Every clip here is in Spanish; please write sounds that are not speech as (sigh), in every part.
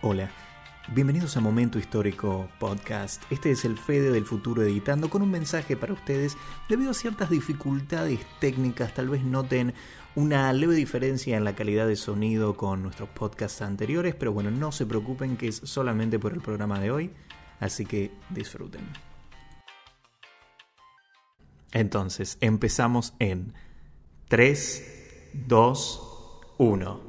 Hola, bienvenidos a Momento Histórico Podcast. Este es el Fede del futuro editando con un mensaje para ustedes. Debido a ciertas dificultades técnicas, tal vez noten una leve diferencia en la calidad de sonido con nuestros podcasts anteriores, pero bueno, no se preocupen que es solamente por el programa de hoy, así que disfruten. Entonces, empezamos en 3, 2, 1.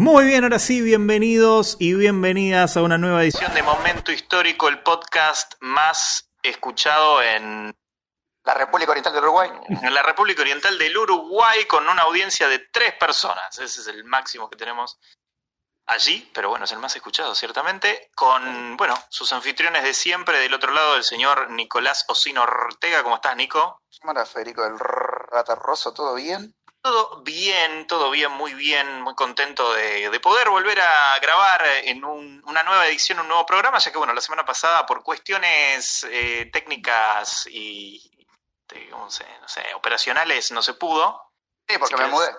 Muy bien, ahora sí, bienvenidos y bienvenidas a una nueva edición de Momento Histórico, el podcast más escuchado en La República Oriental del Uruguay. en la República Oriental del Uruguay con una audiencia de tres personas. Ese es el máximo que tenemos allí, pero bueno, es el más escuchado, ciertamente, con, bueno, sus anfitriones de siempre, del otro lado, el señor Nicolás Osino Ortega. ¿Cómo estás, Nico? Hola, Federico del Ratarroso, ¿todo bien? Todo bien, todo bien, muy bien, muy contento de, de poder volver a grabar en un- una nueva edición, un nuevo programa, ya que bueno, la semana pasada por cuestiones eh, técnicas y, de, ¿cómo se- no sé, operacionales no se pudo. Sí, porque me mudé.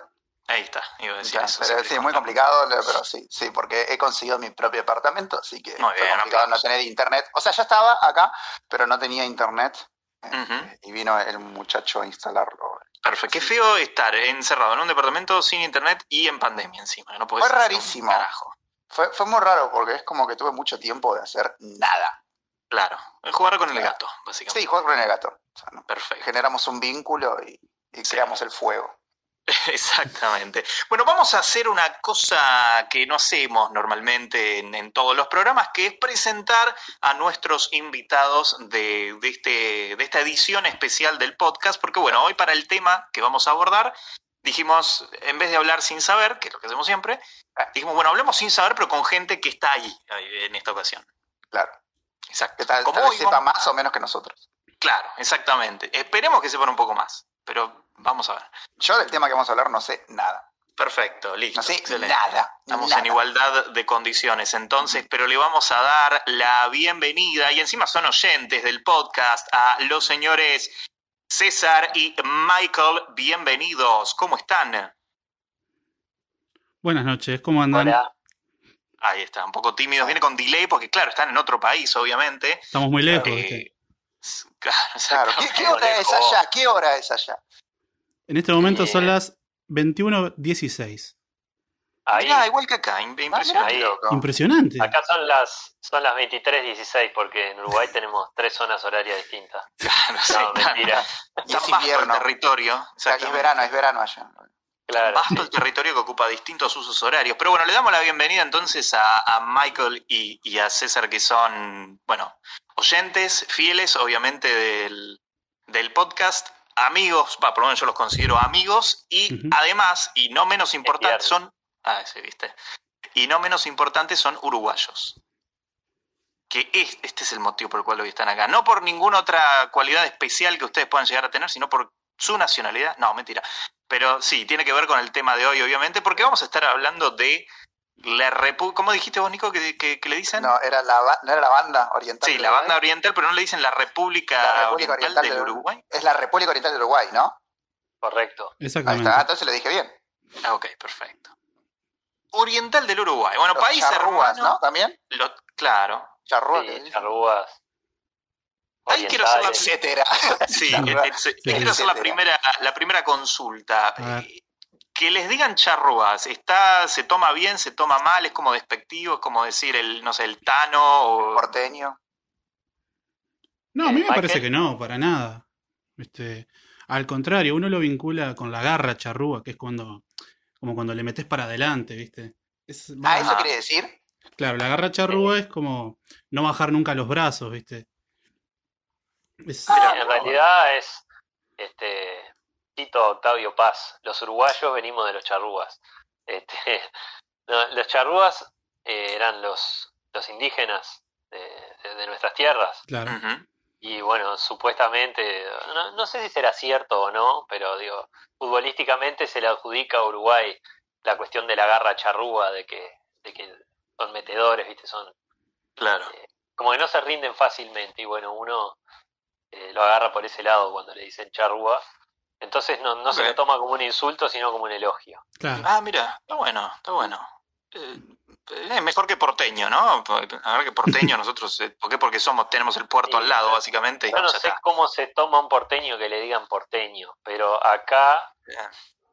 Ahí está, iba a decir Ya, eso. pero sí, muy complicado, pero sí, sí, porque he conseguido mi propio apartamento, así que Muy fue bien, complicado no aplausos. tener internet. O sea, ya estaba acá, pero no tenía internet. Eh. Y vino el muchacho a instalarlo. Perfecto, qué feo estar encerrado en un departamento sin internet y en pandemia encima. No podés Fue rarísimo. Carajo. Fue, fue muy raro porque es como que tuve mucho tiempo de hacer nada. Claro, jugar con el gato, básicamente. Sí, jugar con el gato. O sea, ¿no? Perfecto. Generamos un vínculo y, y Sí. creamos el fuego. (laughs) Exactamente. Bueno, vamos a hacer una cosa que no hacemos normalmente en, en todos los programas, que es presentar a nuestros invitados de, de este, de esta edición especial del podcast, porque bueno, hoy para el tema que vamos a abordar, dijimos, en vez de hablar sin saber, que es lo que hacemos siempre, dijimos, bueno, hablemos sin saber, pero con gente que está ahí en esta ocasión. Claro. Exacto. Que tal, Como tal vez sepa más o menos que nosotros. Claro, exactamente. Esperemos que sepan un poco más, pero vamos a ver. Yo del tema que vamos a hablar no sé nada. Perfecto, listo. No sé excelente. nada. Estamos nada. en igualdad de condiciones entonces, pero le vamos a dar la bienvenida y encima son oyentes del podcast a los señores César y Michael. Bienvenidos. ¿Cómo están? Buenas noches, ¿cómo andan? Hola. Ahí está, un poco tímidos. Viene con delay porque claro, están en otro país, obviamente. Estamos muy lejos. Eh, claro, Claro. ¿Qué, hora es allá? ¿Qué hora es allá? En este momento son eh, las 21.16. Ahí, Mirá, igual que acá, im- impresionante. Ahí. Impresionante. acá son las son las 23.16 porque en Uruguay (laughs) tenemos tres zonas horarias distintas. Claro, (laughs) sí, No, está- mentira. está es vasto el invierno. territorio. O sea, es verano, es verano allá. Claro. Vasto el territorio que ocupa distintos usos horarios. Pero bueno, le damos la bienvenida entonces a, a Michael y, y a César, que son, bueno, oyentes, fieles, obviamente, del, del podcast, amigos, va, por lo menos yo los considero amigos, y además, y no menos importantes, viernes. son. Ah, sí, viste. Y no menos importantes son uruguayos. Que es- este es el motivo por el cual hoy están acá. No por ninguna otra cualidad especial que ustedes puedan llegar a tener, sino por su nacionalidad. No, mentira. Pero sí, tiene que ver con el tema de hoy, obviamente, porque vamos a estar hablando de la República. ¿Cómo dijiste vos, Nico, que, que- que le dicen? No, era la, no era la banda oriental. sí, la Uruguay. banda oriental, pero no le dicen la República, La República Oriental, Oriental del Uruguay. Es la República Oriental del Uruguay, ¿no? Correcto. Ahí Exactamente. está, entonces le dije bien. Ah, ok, perfecto. Oriental del Uruguay. Bueno, Los país charrúas, hermano. ¿no? También. Lo- claro. Charrúas. Sí, charrúas. Ahí quiero hacer la. Etcétera. Sí, eh, eh, Sí, quiero hacer la primera, la primera consulta. Que les digan charrúas, está, se toma bien, se toma mal, es como despectivo, es como decir el, no sé, el tano o Porteño. No, a mí me Michael. parece que no, para nada. Este, al contrario, uno lo vincula con la garra charrúa, que es cuando, como cuando le metes para adelante, ¿viste? Es, Ah, eso quiere decir. Claro, la garra charrúa es como no bajar nunca los brazos, ¿viste? Es- Sí, en realidad es este Tito Octavio Paz. Los uruguayos venimos de los charrúas. Este, (laughs) no, los charrúas eh, eran los, los indígenas de, de- de nuestras tierras. claro. Y bueno, supuestamente, no, no sé si será cierto o no, pero digo, futbolísticamente se le adjudica a Uruguay la cuestión de la garra charrúa, de que, de que son metedores, ¿viste? Son Claro. como que no se rinden fácilmente y bueno, uno eh, lo agarra por ese lado cuando le dicen charrúa. Entonces no, no se lo toma como un insulto, sino como un elogio. Claro. Ah, mira, está bueno, está bueno. Eh, eh, mejor que porteño, ¿no? A ver que porteño (laughs) nosotros, eh, ¿por qué? Porque somos, tenemos el puerto Sí, al lado, básicamente. Yo no sé está. cómo se toma un porteño que le digan porteño, pero acá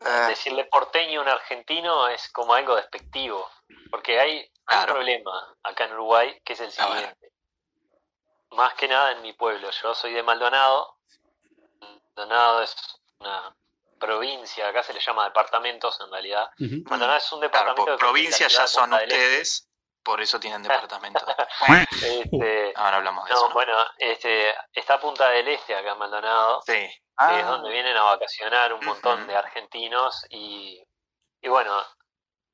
Eh, decirle porteño a un argentino es como algo despectivo, porque hay un problema acá en Uruguay que es el siguiente. Más que nada en mi pueblo, yo soy de Maldonado. Maldonado es una provincia, acá se le llama departamentos en realidad. Maldonado es un Claro, departamento por que comprende provincia la ya son Este. ustedes, por eso tienen (laughs) departamento. Este, (laughs) Ahora hablamos de no, eso. ¿no? bueno, este, está Punta del Este acá en Maldonado. Sí, que ah, es donde vienen a vacacionar un montón de argentinos y, y bueno,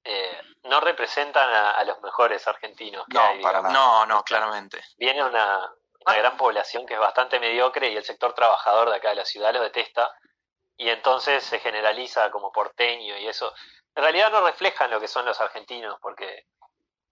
eh, no representan a, a los mejores argentinos que No, hay. para no, no, claramente. Viene una, una gran población que es bastante mediocre y el sector trabajador de acá de la ciudad lo detesta y entonces se generaliza como porteño y eso. En realidad no reflejan lo que son los argentinos porque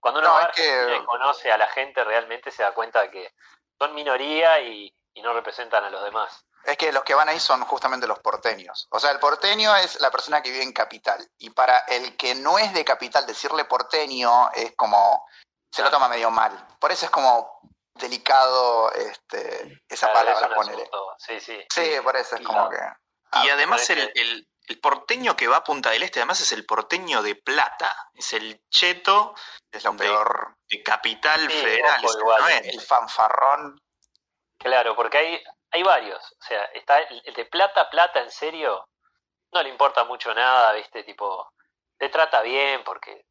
cuando uno No, va que- conoce a la gente realmente se da cuenta de que son minoría y, y no representan a los demás. Es que los que van ahí son justamente los porteños. O sea, el porteño es la persona que vive en capital. Y para el que no es de capital, decirle porteño es como. se lo toma medio mal. Por eso es como delicado este, esa Claro, palabra, asunto, Sí, sí. Sí, por eso es Y como la- que. Y Ah, además el, el, el porteño que va a Punta del Este, además es el porteño de plata, es el cheto es lo peor. de capital Sí, federal. igual. no es. El fanfarrón. Claro, porque hay, hay varios. O sea, está el, el de plata, plata, en serio. No le importa mucho nada, ¿viste? Tipo, te trata bien porque,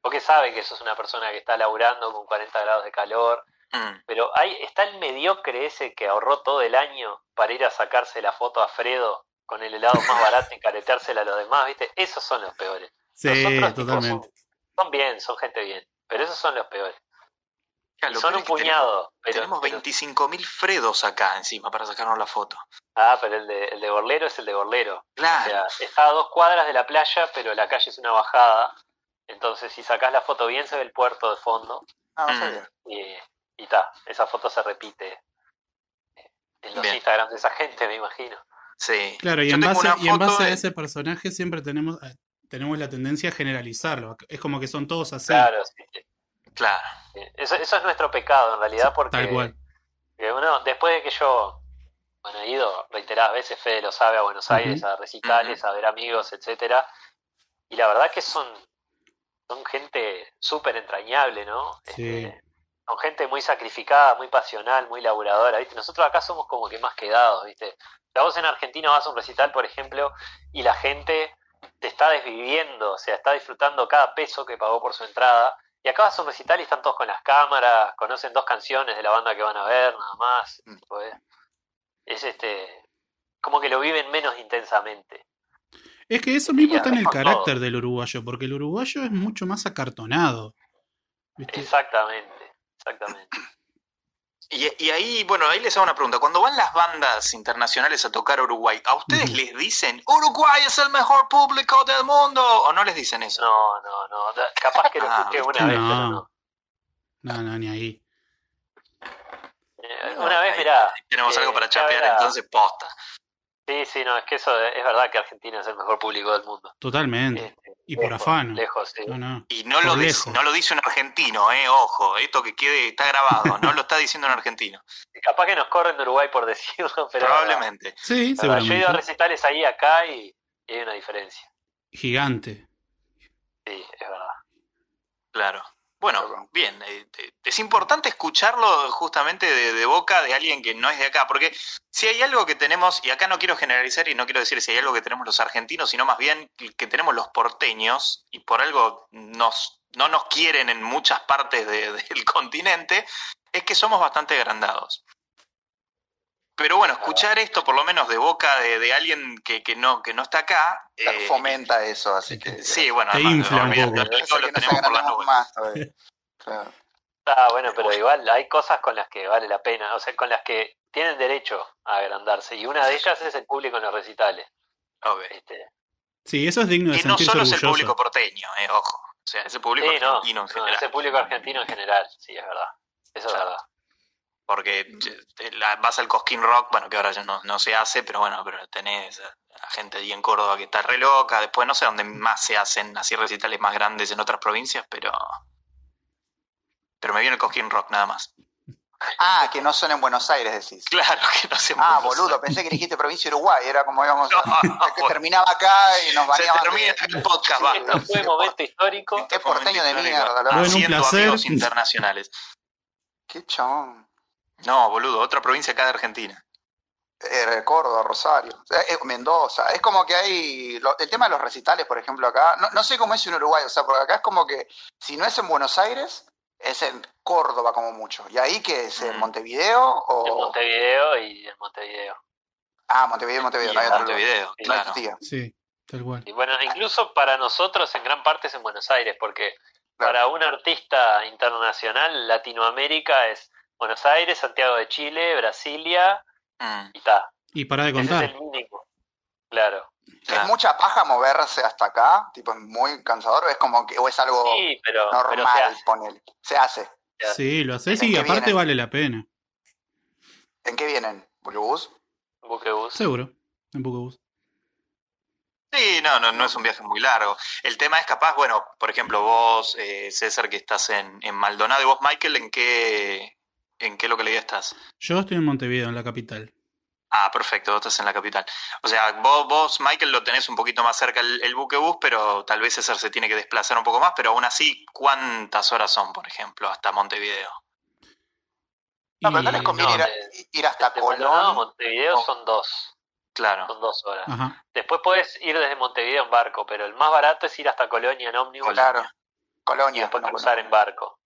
porque sabe que sos una persona que está laburando con 40 grados de calor. Mm, Pero hay, está el mediocre ese que ahorró todo el año para ir a sacarse la foto a Fredo con el helado más barato y careteársela a los demás, ¿viste? Esos son los peores. Sí, Nosotros, tipo, totalmente. son, son bien, son gente bien, pero esos son los peores. lo son peor un puñado. Pero, Tenemos, pero- 25.000 Fredos acá encima para sacarnos la foto. ah, pero el de, el de Borlero es el de Borlero. O Claro. sea, está a dos cuadras de la playa, pero la calle es una bajada. Entonces, si sacás la foto bien, se ve el puerto de fondo. Ah, Mm. Y, y ta, esa foto se repite eh, en los Bien. Instagrams de esa gente, me imagino. Sí. Claro, y en, base, y en base a ese personaje siempre tenemos, eh, tenemos la tendencia a generalizarlo. Es como que son todos así. Claro, sí. Claro. Eso, eso es nuestro pecado, en realidad, porque Tal cual. uno, después de que yo, bueno, he ido reiteradas veces, Fede lo sabe, a Buenos. Aires, a recitales, a ver amigos, etcétera, y la verdad que son, son gente súper entrañable, ¿no? Sí. Este, son gente muy sacrificada, muy pasional, muy laburadora, ¿viste? Nosotros acá somos como que más quedados, ¿viste? La vos en Argentina vas a un recital, por ejemplo, y la gente te está desviviendo, o sea, está disfrutando cada peso que pagó por su entrada. Y acá vas a un recital y están todos con las cámaras, conocen dos canciones de la banda que van a ver, nada más. Mm. tipo, es, es este, como que lo viven menos intensamente. Es que eso mismo Y está en el todo. carácter del uruguayo, porque el uruguayo es mucho más acartonado. ¿viste? Exactamente, exactamente. Y, y ahí, bueno, ahí les hago una pregunta. Cuando van las bandas internacionales a tocar Uruguay, ¿a ustedes les dicen Uruguay es el mejor público del mundo? ¿O no les dicen eso? No, no, no. Capaz que lo Ah, escuché una vez, No. pero no. No, no, ni ahí. Eh, No, una vez, mirá. Tenemos eh, algo para una chapear, entonces posta. Sí, sí, no, es que eso es verdad que Argentina es el mejor público del mundo. Totalmente. Este, Y por lejos, afano. Lejos, sí. No, no. Y no Por lo, dice, lejos. no lo dice un argentino, eh, ojo, esto que quede está grabado, no lo está diciendo un argentino. (laughs) Capaz que nos corren de Uruguay por decirlo, (laughs) pero. Probablemente. Sí, verdad. Yo he ido a recitales ahí, acá y, y hay una diferencia. Gigante. Sí, es verdad. Claro. Bueno, bien, eh, eh, es importante escucharlo justamente de, de boca de alguien que no es de acá, porque si hay algo que tenemos, y acá no quiero generalizar y no quiero decir si hay algo que tenemos los argentinos, sino más bien que tenemos los porteños, y por algo nos, no nos quieren en muchas partes de- (laughs) del continente, es que somos bastante agrandados. Pero bueno, escuchar esto por lo menos de boca de, de alguien que, que no que no está acá, eh, fomenta eso, así que. sí, bueno, Te además, infla un olvídate, poco. Eso que lo tenemos por las nubes. más. Claro. Ah, bueno, pero igual hay cosas con las que vale la pena, o sea, con las que tienen derecho a agrandarse, y una de ellas es el público en los recitales. Ok. Este, Sí, eso es digno de Y no solo es el orgulloso. público porteño, eh, ojo. O sea, es el público sí, no, argentino en no, general. ese público argentino en general, sí, es verdad. Eso Claro. es verdad. Porque la- vas al Cosquín Rock, bueno, que ahora ya no, no se hace, pero bueno, pero tenés a a gente ahí en Córdoba que está re loca, después no sé dónde más se hacen así recitales más grandes en otras provincias, pero pero me viene el Cosquín Rock nada más. Ah, que no son en Buenos Aires, decís. Claro que no sé. Ah, boludo, pensé que dijiste provincia de Uruguay, era como íbamos a... (laughs) No, que terminaba acá y nos Se termina de- el podcast, basta. Esto fue un momento histórico. Qué porteño de mierda, Haciendo placer. amigos internacionales. Qué chabón. No, boludo, otra provincia acá de Argentina. Eh, Córdoba, Rosario, eh, eh, Mendoza. Es como que hay. lo- el tema de los recitales, por ejemplo, acá. No, no sé cómo es en Uruguay, o sea, porque acá es como que si no es en Buenos Aires, es en Córdoba como mucho. ¿Y ahí qué es? ¿En Mm. Montevideo? O... En Montevideo y en Montevideo. Ah, Montevideo, Montevideo. Y no hay otro. Montevideo, No claro. existía. Sí, tal cual. Y bueno, incluso para nosotros en gran parte es en Buenos Aires, porque Claro. para un artista internacional, Latinoamérica es Buenos Aires, Santiago de Chile, Brasilia Mm, y ta. Y para de Ese es contar. el mínimo. Claro. ¿Es mucha paja moverse hasta acá? Tipo, es muy cansador, o es como que, o es algo Sí, pero, pero se normal, hace. ponele. Se hace. Sí, lo haces ¿En y aparte vienen? vale la pena. ¿En qué vienen? ¿Buquebús? Buquebus. Seguro. En Buquebus. Sí, no, no, no es un viaje muy largo. El tema es capaz, bueno, por ejemplo, vos, eh, César, que estás en, en Maldonado, y vos, Michael, ¿en qué, en qué localidad estás? Yo estoy en Montevideo, en la capital. Ah, perfecto, vos estás en la capital. O sea, vos, vos Michael, lo tenés un poquito más cerca el, el buquebús, pero tal vez César se tiene que desplazar un poco más, pero aún así, ¿cuántas horas son, por ejemplo, hasta Montevideo? No, pero no les conviene no, ir, a- de- ir hasta De Maldonado a Colón. Montevideo Oh. son dos. Claro. Son dos horas. Ajá. Después puedes ir desde Montevideo en barco, pero el más barato es ir hasta Colonia en ómnibus Claro. y Colonia. después no, cruzar en barco.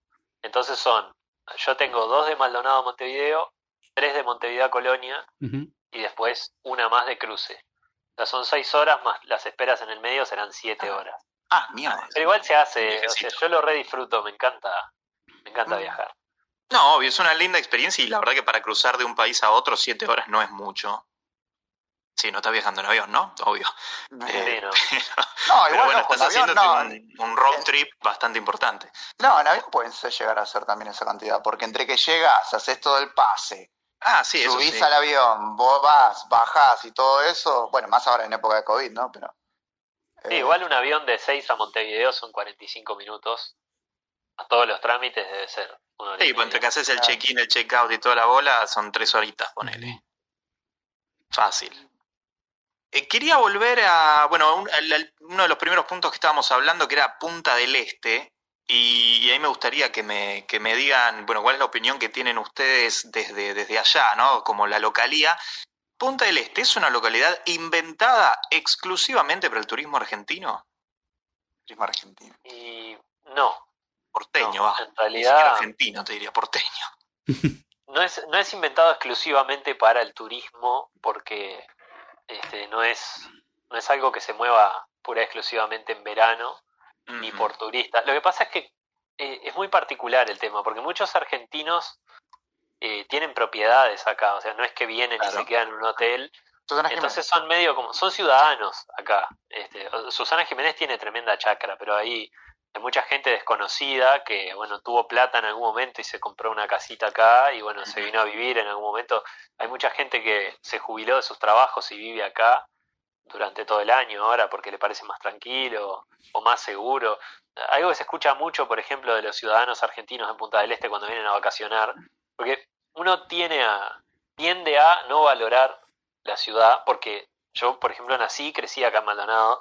Entonces son, yo tengo dos de Maldonado a Montevideo, tres de Montevideo a Colonia y después una más de cruce. O sea, son seis horas más las esperas en el medio serán siete Ah. horas. Ah, mierda. Pero igual se hace, o sea, yo lo re disfruto, me encanta, me encanta Mm. viajar. No, obvio, es una linda experiencia y la verdad que para cruzar de un país a otro siete horas no es mucho. Sí, no estás viajando en avión, ¿no? Obvio. Eh, Sí, (laughs) ¿no? no, Pero igual bueno, no, estás no. un, road trip bastante importante. No, en avión pueden llegar a ser también esa cantidad, porque entre que llegas, haces todo el pase, Ah, sí, eso subís sí. al avión, vos vas, bajás y todo eso, bueno, más ahora en época de COVID, ¿no? Pero. Sí, eh, igual un avión de 6 a Montevideo son 45 minutos. A todos los trámites debe ser. Sí, pues entre que haces el check-in, el check-out y toda la bola, son tres horitas, ponele. Fácil. Eh, quería volver a, bueno, un- al- al- uno de los primeros puntos que estábamos hablando, que era Punta del Este, y, y ahí me gustaría que me, que me digan, bueno, cuál es la opinión que tienen ustedes desde, desde allá, ¿no? Como la localía. Punta del Este es una localidad inventada exclusivamente para el turismo argentino. turismo argentino. Y no, Porteño, No, va. en realidad argentino, te diría, porteño. (laughs) no es, no es inventado exclusivamente para el turismo porque este, no, es, no es algo que se mueva pura y exclusivamente en verano ni por turistas. Lo que pasa es que eh, es muy particular el tema porque muchos argentinos eh, tienen propiedades acá, o sea, no es que vienen y se quedan en un hotel Susana Jiménez. Entonces son medio como, son ciudadanos acá. Este, Susana Jiménez tiene tremenda chacra, pero ahí hay mucha gente desconocida que, bueno, tuvo plata en algún momento y se compró una casita acá y, bueno, se vino a vivir en algún momento. Hay mucha gente que se jubiló de sus trabajos y vive acá durante todo el año ahora porque le parece más tranquilo o más seguro. Algo que se escucha mucho, por ejemplo, de los ciudadanos argentinos en Punta del Este cuando vienen a vacacionar, porque uno tiene a, tiende a no valorar la ciudad, porque yo, por ejemplo, nací y crecí acá en Maldonado,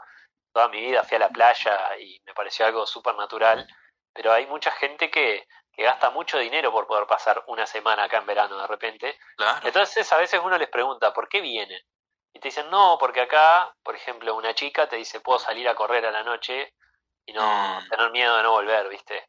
toda mi vida fui a la playa y me pareció algo súper natural, pero hay mucha gente que, que gasta mucho dinero por poder pasar una semana acá en verano de repente. Claro. Entonces a veces uno les pregunta, ¿por qué vienen? Y te dicen, no, porque acá, por ejemplo, una chica te dice, puedo salir a correr a la noche y no Mm. tener miedo de no volver, ¿viste?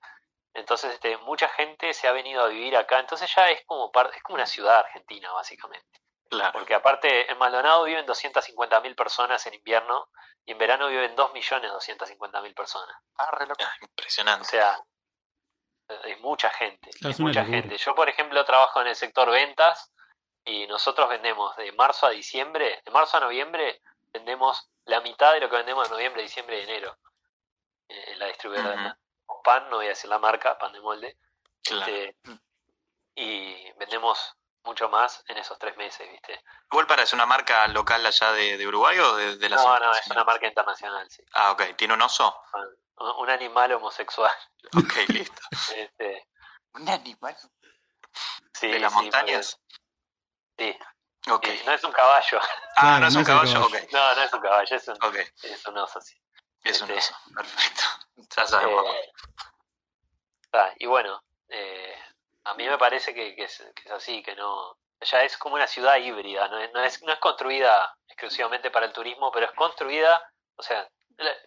Entonces, este, mucha gente se ha venido a vivir acá, entonces ya es como par- es como una ciudad argentina, básicamente. Claro. Porque aparte, en Maldonado viven 250.000 personas en invierno y en verano viven 2.250.000 personas. Ah, re loco. Ah, O Impresionante. sea, es mucha gente. Una mucha locura. gente. Yo, por ejemplo, trabajo en el sector ventas y nosotros vendemos de marzo a diciembre, de marzo a noviembre, vendemos la mitad de lo que vendemos de noviembre, diciembre y enero. eh, En la distribuidora. Pan, no voy a decir la marca, pan de molde. Claro. Este, y vendemos mucho más en esos tres meses, ¿viste? ¿Igual para es una marca local allá de, de Uruguay o de, de la No, zona? no, es una marca internacional, sí. Ah, ok. ¿Tiene un oso? Un, un animal homosexual. (laughs) Ok, listo. Este, Un animal. sí, ¿De las sí, montañas? Sí, Ok. sí, no es un caballo. Ah, no es un el caballo, ok. caballo. No, no es un caballo, es un, Ok, es un oso, sí. es un Este- oso. Perfecto. (laughs) Ya sabemos. Eh, ah, y bueno, eh, a mí me parece que, que es, que es así, que no. Ya es como una ciudad híbrida, no es, no, es, no es construida exclusivamente para el turismo, pero es construida, o sea,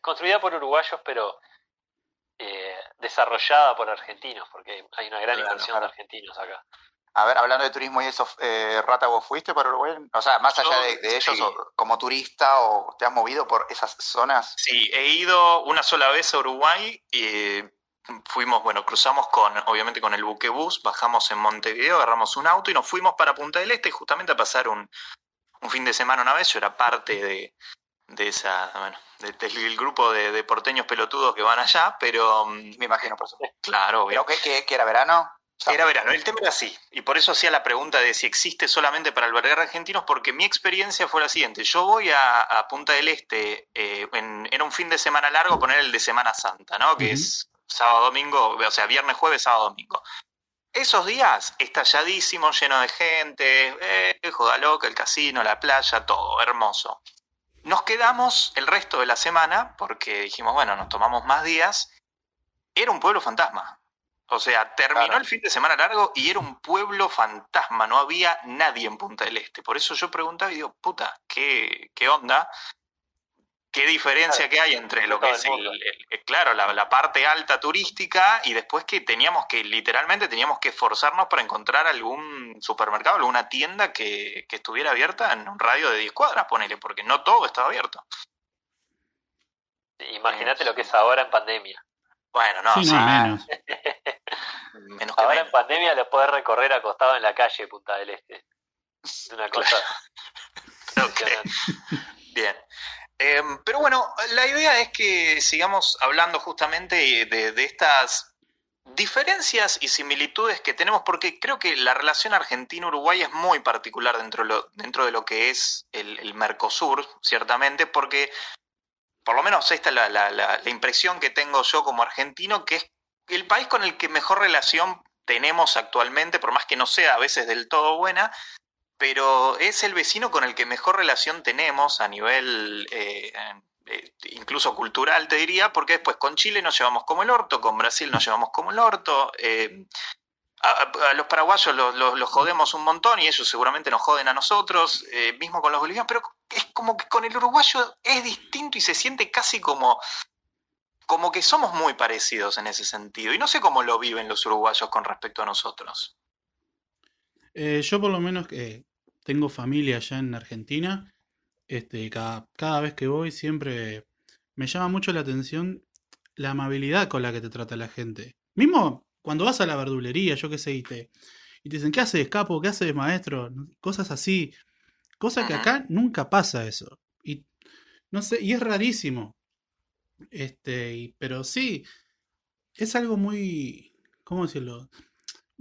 construida por uruguayos, pero eh, desarrollada por argentinos, porque hay una gran Claro, inversión de argentinos acá. A ver, hablando de turismo y eso, eh, Rata, ¿vos fuiste para Uruguay? O sea, más allá Yo, de, de ellos, sí. o como turista, o te has movido por esas zonas. Sí, he ido una sola vez a Uruguay y fuimos, bueno, cruzamos con, obviamente con el buquebús, bajamos en Montevideo, agarramos un auto y nos fuimos para Punta del Este justamente a pasar un, un fin de semana una vez. Yo era parte de, de esa, bueno, de- del grupo de, porteños pelotudos que van allá, pero mm, Me imagino, por eso. claro. ¿Pero qué, qué, qué era verano? Era verano, el tema era así, y por eso hacía la pregunta de si existe solamente para albergar argentinos, porque mi experiencia fue la siguiente, yo voy a, a Punta del Este, eh, en, era un fin de semana largo, poner el de Semana Santa, ¿no? Que es sábado, domingo, o sea, viernes, jueves, sábado, domingo. Esos días, estalladísimo, lleno de gente, eh, joda loca, el casino, la playa, todo, hermoso. Nos quedamos el resto de la semana, porque dijimos, bueno, nos tomamos más días, era un pueblo fantasma. O sea, terminó Claro. el fin de semana largo y era un pueblo fantasma, no había nadie en Punta del Este. Por eso yo preguntaba y digo, puta, ¿qué, qué onda? ¿Qué diferencia Claro, que hay entre lo que es, el claro, la, la parte alta turística y después que teníamos que, literalmente teníamos que esforzarnos para encontrar algún supermercado, alguna tienda que, que estuviera abierta en un radio de 10 cuadras, ponele, porque no todo estaba abierto. Imagínate lo que es ahora en pandemia. Bueno, no, sí, sí, no, menos. (laughs) menos que Ahora menos. en pandemia lo podés recorrer acostado en la calle Punta del Este. Es una (laughs) cosa (laughs) Ok. Bien. Eh, pero bueno, la idea es que sigamos hablando justamente de, estas diferencias y similitudes que tenemos, porque creo que la relación Argentina-Uruguay es muy particular dentro de lo, dentro de lo que es el, el Mercosur, ciertamente, porque por lo menos esta es la, la- la- la impresión que tengo yo como argentino, que es el país con el que mejor relación tenemos actualmente, por más que no sea a veces del todo buena, pero es el vecino con el que mejor relación tenemos a nivel eh, eh, incluso cultural, te diría, porque después con Chile nos llevamos como el orto, con Brasil nos llevamos como el orto, eh, a, los paraguayos los, jodemos un montón y ellos seguramente nos joden a nosotros, eh, mismo con los bolivianos, pero es como que con el uruguayo es distinto y se siente casi como, como que somos muy parecidos en ese sentido. Y no sé cómo lo viven los uruguayos con respecto a nosotros. Eh, yo por lo menos que tengo familia allá en Argentina, este, cada, cada vez que voy siempre me llama mucho la atención la amabilidad con la que te trata la gente. Mismo cuando vas a la verdulería, yo qué sé, y te, y te dicen, ¿qué haces, capo? ¿Qué haces, maestro? Cosas así. Cosa que acá nunca pasa eso. Y no sé, y es rarísimo. Este, y- pero sí, es algo muy, ¿cómo decirlo?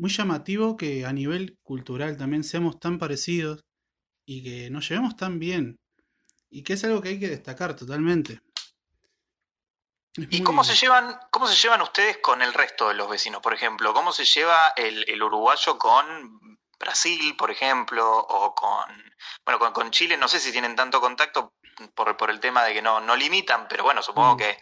Muy llamativo que a nivel cultural también seamos tan parecidos y que nos llevemos tan bien. Y que es algo que hay que destacar totalmente. Es ¿Y cómo se llevan, cómo se llevan ustedes con el resto de los vecinos? Por ejemplo, ¿cómo se lleva el, el uruguayo con Brasil, por ejemplo, o con, bueno, con, con Chile? No sé si tienen tanto contacto por, por el tema de que no, no limitan, pero bueno, supongo Mm. que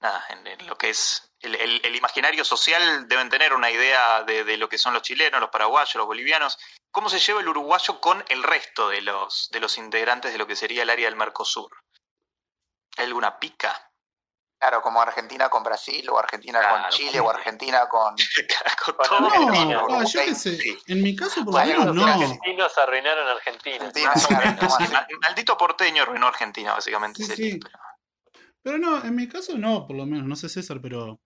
nada, en, en lo que es el, el- el imaginario social deben tener una idea de, de lo que son los chilenos, los paraguayos, los bolivianos. ¿Cómo se lleva el uruguayo con el resto de los, de los integrantes de lo que sería el área del Mercosur? ¿Hay alguna pica? Claro, como Argentina con Brasil, o Argentina Claro, con Chile, o Argentina con. (laughs) Con No, Argentina, ah, yo qué sé. sí. En mi caso, por lo menos, no. Los argentinos arruinaron Argentina. Argentina, sí. Maldito porteño arruinó Argentina, básicamente. Sí, sería, sí. pero- Pero no, en mi caso no, por lo menos. No sé César, pero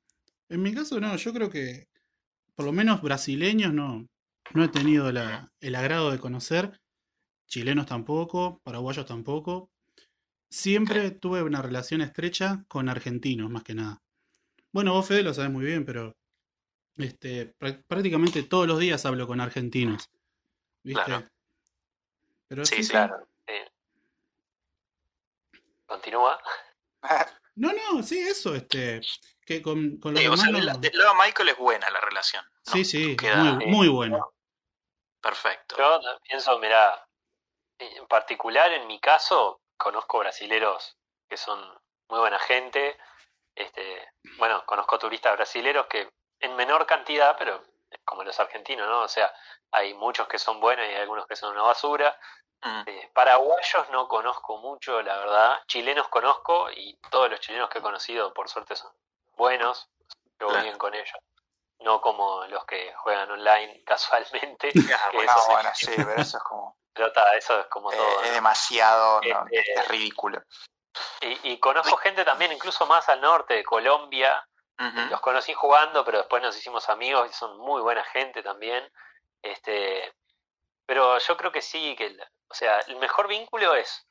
en mi caso no. Yo creo que por lo menos brasileños no, no he tenido la- el agrado de conocer. Chilenos tampoco, paraguayos tampoco. Siempre tuve una relación estrecha con argentinos, más que nada. Bueno, vos, Fede, lo sabes muy bien, pero este, prá- prácticamente todos los días hablo con argentinos. ¿viste? Claro. Pero Sí, sí, sí. sí. Claro. sí. Continúa. No, no, sí, eso, este, que con, con los Sí, o sea, demás del, no- del lado de Michael es buena la relación. ¿no? Sí, sí, Queda- muy, muy bueno. Perfecto. Yo pienso, mira, en particular en mi caso, conozco brasileros que son muy buena gente. Este, bueno, conozco turistas brasileros que en menor cantidad, pero como los argentinos, ¿no? O sea, hay muchos que son buenos y hay algunos que son una basura. Mm, Eh, paraguayos no conozco mucho, la verdad. Chilenos conozco y todos los chilenos que he conocido, por suerte, son buenos. Yo Claro. bien con ellos. No como los que juegan online (laughs) casualmente. Que bueno, eso, bueno, sí, pero eso es como. (laughs) pero ta, eso es como eh, todo. es demasiado, no, Este- es ridículo. Y, y conozco gente también, incluso más al norte de Colombia. Los conocí jugando, pero después nos hicimos amigos y son muy buena gente también. Este, pero yo creo que sí, que o sea, el mejor vínculo es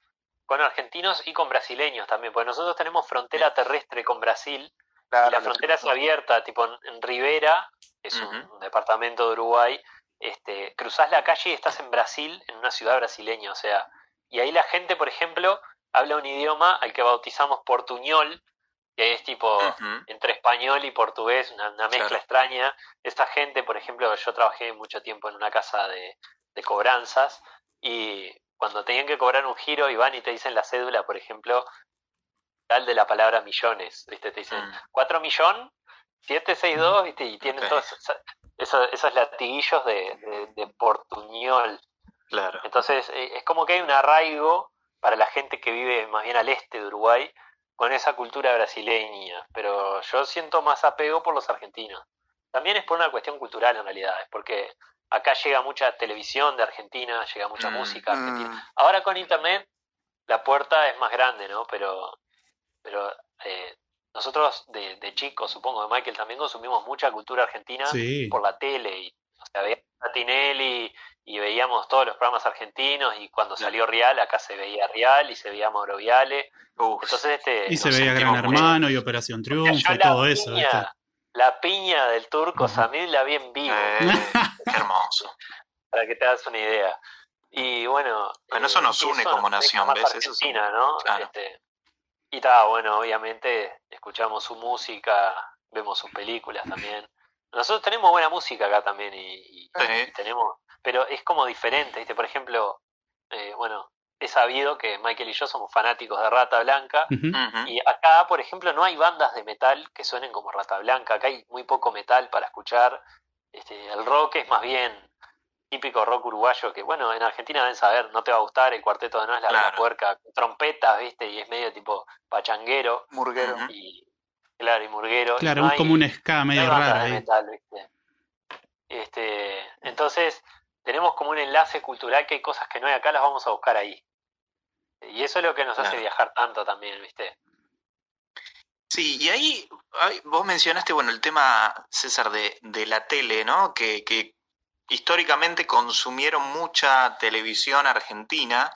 con argentinos y con brasileños también, porque nosotros tenemos frontera terrestre con Brasil y la frontera es abierta, tipo en, en Rivera, que es un, departamento de Uruguay, este, cruzás la calle y estás en Brasil, en una ciudad brasileña, o sea, y ahí la gente, por ejemplo, habla un idioma al que bautizamos portuñol, que es tipo entre español y portugués, una, una mezcla Claro. extraña. Esta gente, por ejemplo, yo trabajé mucho tiempo en una casa de, de cobranzas y cuando tenían que cobrar un giro y van y te dicen la cédula, por ejemplo, tal de la palabra millones, ¿viste? Te dicen Mm. 4 millón, 762, ¿viste? Y tienen todos esos, esos latiguillos de, de, de portuñol. Claro. Entonces, eh, es como que hay un arraigo para la gente que vive más bien al este de Uruguay con esa cultura brasileña, pero yo siento más apego por los argentinos. También es por una cuestión cultural en realidad, es porque acá llega mucha televisión de Argentina, llega mucha Mm, música argentina. Mm, Ahora con internet la puerta es más grande, ¿no? Pero, pero eh, nosotros de, de chicos, supongo que Michael también consumimos mucha cultura argentina Sí. por la tele y o sea, veíamos a Tinelli y veíamos todos los programas argentinos y cuando salió Real acá se veía Real y se veía Mauro Viale Uf. entonces este Y se veía Gran muy- Hermano y Operación Triunfo y todo eso, piña, ¿viste? la piña del turco. Samir la vi en vivo Eh, (laughs) qué hermoso. para que te hagas una idea y bueno Bueno, eso eh, nos une eso como nos nación, ¿ves? Eso es ¿no? claro. Este, y está bueno obviamente escuchamos su música vemos sus películas también nosotros tenemos buena música acá también y, y- Sí. y tenemos pero es como diferente ¿viste? por ejemplo eh, bueno he sabido que Michael y yo somos fanáticos de Rata Blanca y acá, por ejemplo, no hay bandas de metal que suenen como Rata Blanca. Acá hay muy poco metal para escuchar. Este, el rock es más bien típico rock uruguayo que, bueno, en Argentina deben saber, no te va a gustar el cuarteto de No es la Claro. Puerca, con trompetas, ¿viste? Y es medio tipo pachanguero Murguero. Y, claro, y murguero. y Claro, no es hay- como un ska no medio bandas raro metal, ¿viste? Este, entonces, tenemos como un enlace cultural que hay cosas que no hay acá, las vamos a buscar ahí. Y eso es lo que nos hace viajar tanto también, ¿viste? Sí, y ahí, ahí vos mencionaste, bueno, el tema, César, de, de la tele, ¿no? Que, que históricamente consumieron mucha televisión argentina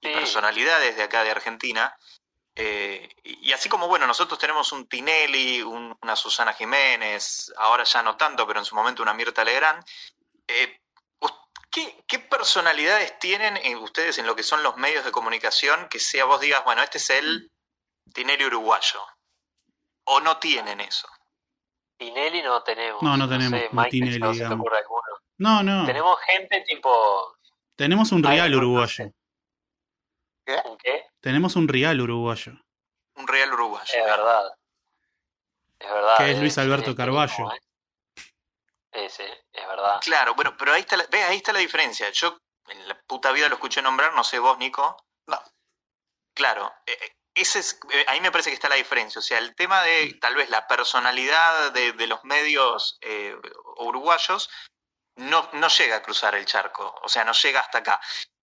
y Sí. personalidades de acá de Argentina. eh, y así como, bueno, nosotros tenemos un Tinelli, un- una Susana Jiménez, ahora ya no tanto, pero en su momento una Mirta Legrand. eh, ¿qué, qué personalidades tienen en ustedes en lo que son los medios de comunicación que sea vos digas, bueno, este es el Tinelli uruguayo? ¿O no tienen eso? Tinelli no tenemos. No, no tenemos sé, Michael, Tinelli, se te ocurre alguno. No, no. Tenemos gente tipo. Tenemos un Ay, real no, uruguayo. ¿un ¿Qué? Tenemos un real uruguayo. Un real uruguayo. Es verdad. Es verdad. Que es eh, Luis Alberto Carballo. ¿eh? Ese, es verdad. Claro, bueno, pero ahí está, la, ¿ves? ahí está la diferencia. Yo en la puta vida lo escuché nombrar, no sé vos, Nico. No. Claro, eh, eh, ese es, eh, ahí me parece que está la diferencia. O sea, el tema de tal vez la personalidad de, de los medios eh, uruguayos no, no llega a cruzar el charco, o sea, no llega hasta acá.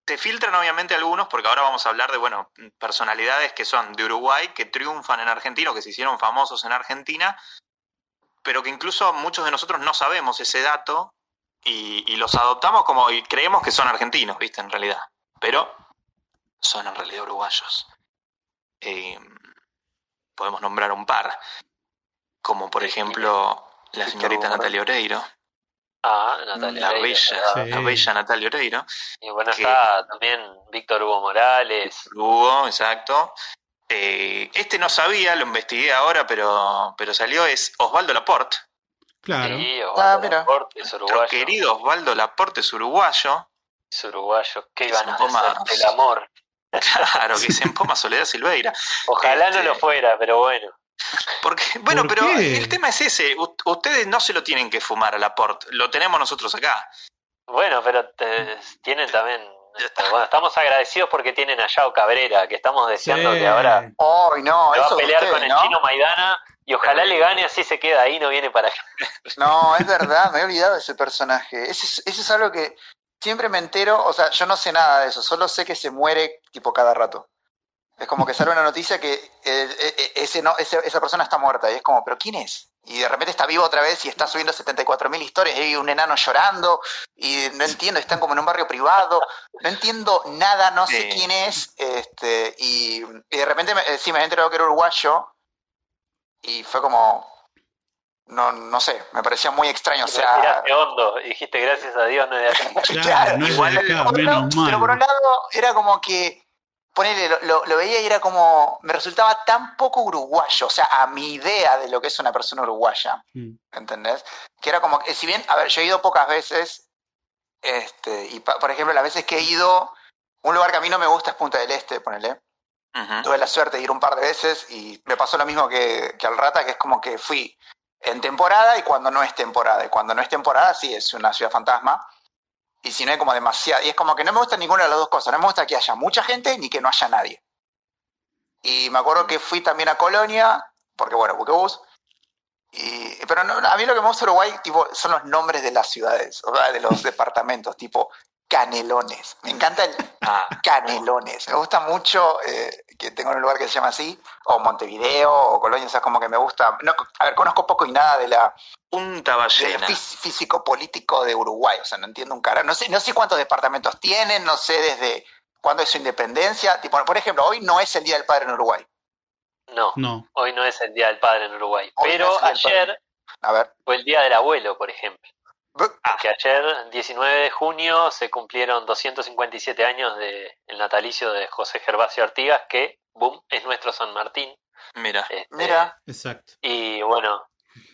Se filtran obviamente algunos, porque ahora vamos a hablar de, bueno, personalidades que son de Uruguay, que triunfan en Argentina o que se hicieron famosos en Argentina, pero que incluso muchos de nosotros no sabemos ese dato y, y los adoptamos como y creemos que son argentinos, ¿viste? En realidad. Pero son en realidad uruguayos. Eh, podemos nombrar un par, como por ejemplo la señorita Natalia Oreiro. Ah, Natalia la Oreiro, bella, ¿verdad? Sí. la bella Natalia Oreiro. Y bueno, que- está también Víctor Hugo Morales. Hugo, exacto. Eh, este no sabía, lo investigué ahora, pero, pero salió, es Osvaldo Laporte. Claro. Sí, Ah, Osvaldo mira. Laporte, es Nuestro querido Osvaldo Laporte es uruguayo. Es uruguayo. Qué poco hacerte más. el amor. (laughs) Claro, que se empoma Soledad Silveira. Ojalá Este- no lo fuera, pero bueno. Porque, bueno, ¿Por pero qué? el tema es ese. U- ustedes no se lo tienen que fumar a Laporte. Lo tenemos nosotros acá. Bueno, pero te- tienen también. este, bueno, estamos agradecidos porque tienen a Yao Cabrera, que estamos deseando Sí. que ahora no, va eso a pelear con el ¿no? chino Maidana y ojalá le gane, así se queda ahí, no viene para acá. No, es verdad, me he olvidado de ese personaje. Ese es, ese es algo que siempre me entero, o sea, yo no sé nada de eso, solo sé que se muere tipo cada rato. Es como que sale una noticia que eh, eh, ese no, ese- esa persona está muerta y es como, ¿pero quién es? Y de repente está vivo otra vez y está subiendo 74.000 historias y hay un enano llorando y no entiendo, están como en un barrio privado, no entiendo nada, no sé Sí. quién es, este, y, y de repente me, eh, sí me he enterado que era uruguayo y fue como, no, no sé, me parecía muy extraño, o Y sea, respiraste hondo y dijiste gracias a Dios no es de acá. (laughs) Claro, no es igual- de acá, pero por un lado era como que, ponele, lo, lo- lo veía y era como, me resultaba tan poco uruguayo, o sea, a mi idea de lo que es una persona uruguaya, Mm. ¿entendés? Que era como, que si bien, a ver, yo he ido pocas veces, este, y pa- por ejemplo, las veces que he ido, un lugar que a mí no me gusta es Punta del Este, ponele, Ujú. tuve la suerte de ir un par de veces y me pasó lo mismo que, que al Rata, que es como que fui en temporada y cuando no es temporada. Y cuando no es temporada, sí, es una ciudad fantasma. Y si no hay como demasiado. Y es como que no me gusta ninguna de las dos cosas. No me gusta que haya mucha gente ni que no haya nadie. Y me acuerdo que fui también a Colonia, porque bueno, buquebús. Y, pero no, a mí lo que me gusta de Uruguay tipo, son los nombres de las ciudades, o sea, de los (laughs) departamentos, tipo Canelones. Me encanta el Ah, Canelones. Me gusta mucho que, que tengo un lugar que se llama así, o Montevideo, o Colonia, o sea, como que me gusta. No, a ver, conozco poco y nada de la Punta Ballena. fí- físico-político de Uruguay, o sea, no entiendo un cara. No sé, no sé cuántos departamentos tienen, no sé desde cuándo es su independencia. Tipo, por ejemplo, hoy no es el Día del Padre en Uruguay. No, No. hoy no es el Día del Padre en Uruguay. Hoy Pero ayer A ver. fue el Día del Abuelo, por ejemplo. Bu- Que ayer, 19 de junio, se cumplieron 257 años del natalicio de José Gervasio Artigas, que, boom, es nuestro San Martín. Mira. Este, Mira, Exacto. Y bueno,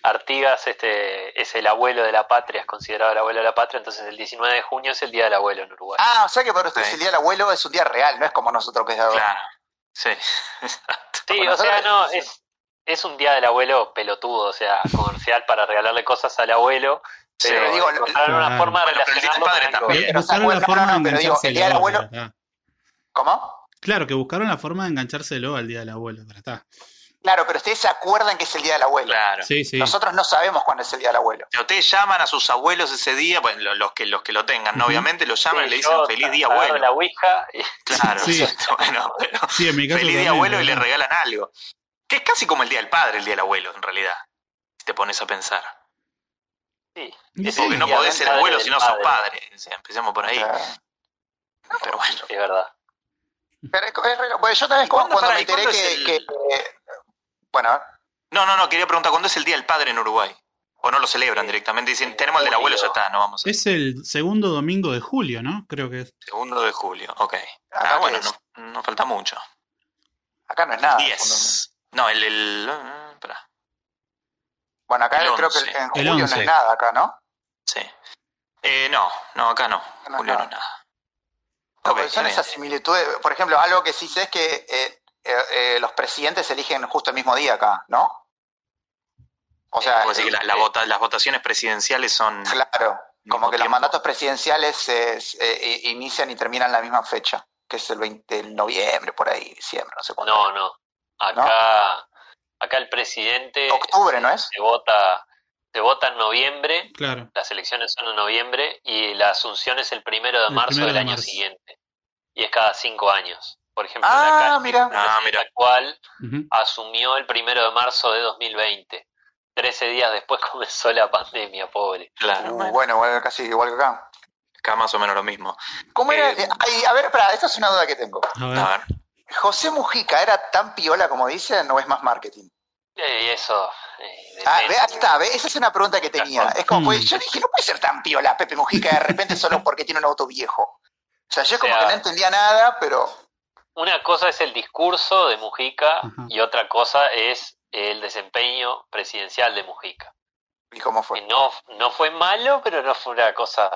Artigas este, es el abuelo de la patria, es considerado el abuelo de la patria, entonces el 19 de junio es el Día del Abuelo en Uruguay. ah, o sea que para ustedes Sí. el Día del Abuelo es un día real, no es como nosotros que es de ahora. Claro. Sí. (laughs) Exacto. sí, o sea, no, es, es un Día del Abuelo pelotudo, o sea, comercial para regalarle cosas al abuelo, Sí, pero digo, encontraron una Claro. forma de pero Padre también. Pero, Buscaron la forma de pero el. Abuelo-. ¿Cómo? Claro, que buscaron la forma de enganchárselo al Día del Abuelo, pero está. Claro, pero ustedes se acuerdan que es el Día del Abuelo. Claro. Sí, sí. Nosotros no sabemos cuándo es el Día del Abuelo. Si ustedes llaman a sus abuelos ese día, los que los que lo tengan, ¿no? Obviamente, lo llaman y le dicen feliz día abuelo. la ouija y- Claro, Sí. exacto, bueno, pero Sí, en mi caso feliz día abuelo y le regalan algo. Que es casi como el día del padre, el día del abuelo, en realidad. Si te pones a pensar. Sí, es sí. Porque no podés ser abuelo si no sos padre, padre. O sea, empecemos por ahí. Pero bueno. Es verdad. Pero es, pues yo también ¿Y cuándo, cuando, me enteré que, es el- que, eh, bueno, a ver. No, no, no, quería preguntar, ¿cuándo es el día del padre en Uruguay? ¿O no lo celebran Sí. directamente? Dicen, En tenemos el del abuelo, ya está, no vamos a... Es el segundo domingo de julio, ¿no? Creo que es. Segundo de julio, ok. Acá Ah, bueno, no, no falta mucho. acá no es nada. 10. No, el... el Bueno, acá El creo que 11. en julio no 11. es nada, acá, ¿no? sí. Eh, no, no, acá no. No es Julio no nada. es nada. No, Ok, porque son esas similitudes. Por ejemplo, algo que sí sé es que eh, eh, eh, los presidentes eligen justo el mismo día acá, ¿no? O sea, decir que la- la vota- las votaciones presidenciales son... claro, como que los mandatos presidenciales se- se- eh, inician y terminan la misma fecha, que es el 20 de noviembre, por ahí, diciembre, no sé cuándo. No, no. Acá, acá el presidente Octubre, ¿no es? se vota, se vota en noviembre, Claro. las elecciones son en noviembre y la asunción es el primero de El marzo primero del de año marzo. siguiente. Y es cada cinco años. Por ejemplo, Ah, la mira. Ah, mira. actual Ujú. asumió el primero de marzo de 2020. Trece días después (laughs) comenzó la pandemia, pobre. Claro, Uh, bueno, casi igual que acá. acá más o menos lo mismo. ¿Cómo era? Eh, ay, a ver, espera, esta es una duda que tengo. A ver. A ver, ¿José Mujica era tan piola como dicen o es más marketing? Eh, Y eso, eh, Ah, ve, ahí está, ve, esa es una pregunta que tenía. Es como, pues, yo dije, no puede ser tan piola Pepe Mujica de repente solo (laughs) porque tiene un auto viejo. O sea, yo como O sea, que no entendía nada, pero Una cosa es el discurso de Mujica y otra cosa es el desempeño presidencial de Mujica. ¿y cómo fue? no, no fue malo, pero no fue una cosa.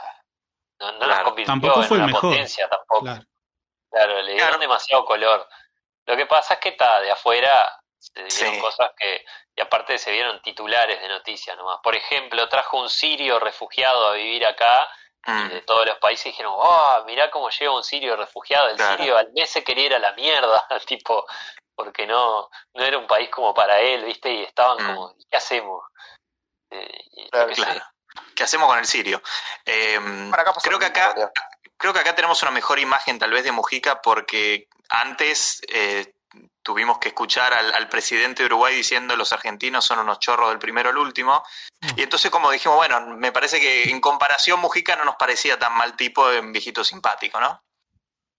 No, no nos convirtió tampoco en fue una mejor. potencia tampoco. Claro. Claro, le dieron Claro. demasiado color. Lo que pasa es que está de afuera se vieron Sí. cosas que, y aparte se vieron titulares de noticias nomás. Por ejemplo, trajo un sirio refugiado a vivir acá y Mm, de todos los países dijeron, oh, mirá cómo llega un sirio refugiado. El Claro. sirio al mes se quería ir a la mierda, (laughs) tipo, porque no, no era un país como para él, ¿viste? Y estaban Mm. como, ¿qué hacemos? Eh, Claro, qué. Claro. ¿Qué hacemos con el sirio? Eh, pasó creo que acá. Creo que acá tenemos una mejor imagen tal vez de Mujica porque antes eh, tuvimos que escuchar al, al presidente de Uruguay diciendo los argentinos son unos chorros del primero al último. Y entonces como dijimos, bueno, me parece que en comparación Mujica no nos parecía tan mal tipo de viejito simpático, ¿no?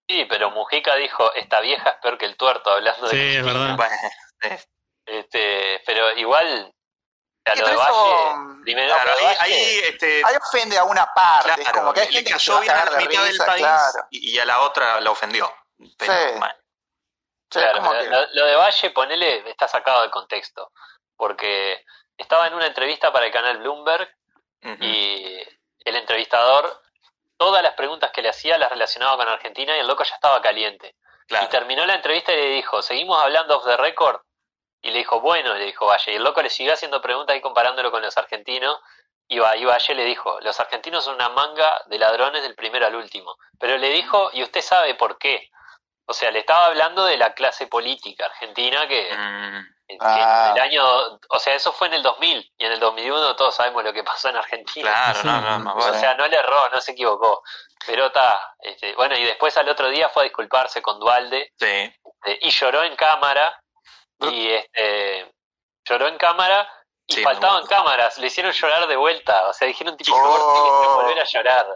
Sí, pero Mujica dijo, esta vieja es peor que el tuerto, hablando Sí, de es verdad. Bueno, (laughs) Este, pero igual, a lo de Valle, primero, claro, lo de ahí, Valle- ahí, este, Ahí ofende a una parte, es como que hay le gente que se cayó va a bien a cagar la de mitad del país claro. y, y a la otra la ofendió. Pero, Sí. bueno, Sí, es Claro, lo, que- lo- lo de Valle, ponele, está sacado de contexto, porque estaba en una entrevista para el canal Bloomberg y el entrevistador, todas las preguntas que le hacía las relacionaba con Argentina y el loco ya estaba caliente. claro. Y terminó la entrevista y le dijo, ¿seguimos hablando off the record? Y le dijo, bueno, le dijo Valle. Y el loco le siguió haciendo preguntas y comparándolo con los argentinos. Y, Va- y Valle le dijo, los argentinos son una manga de ladrones del primero al último. Pero le dijo, y usted sabe por qué. O sea, le estaba hablando de la clase política argentina que, Mm, que Ah. en el año, o sea, eso fue en el 2000 y en el 2001 todos sabemos lo que pasó en Argentina. claro, Sí, no, no, más O sea, no le erró, no se equivocó. Pero está, este, bueno, y después al otro día fue a disculparse con Dualde Sí. eh, y lloró en cámara y este lloró en cámara y Sí, faltaban cámaras, le hicieron llorar de vuelta, o sea, dijeron tipo, Oh. "Por favor, tiene que volver a llorar.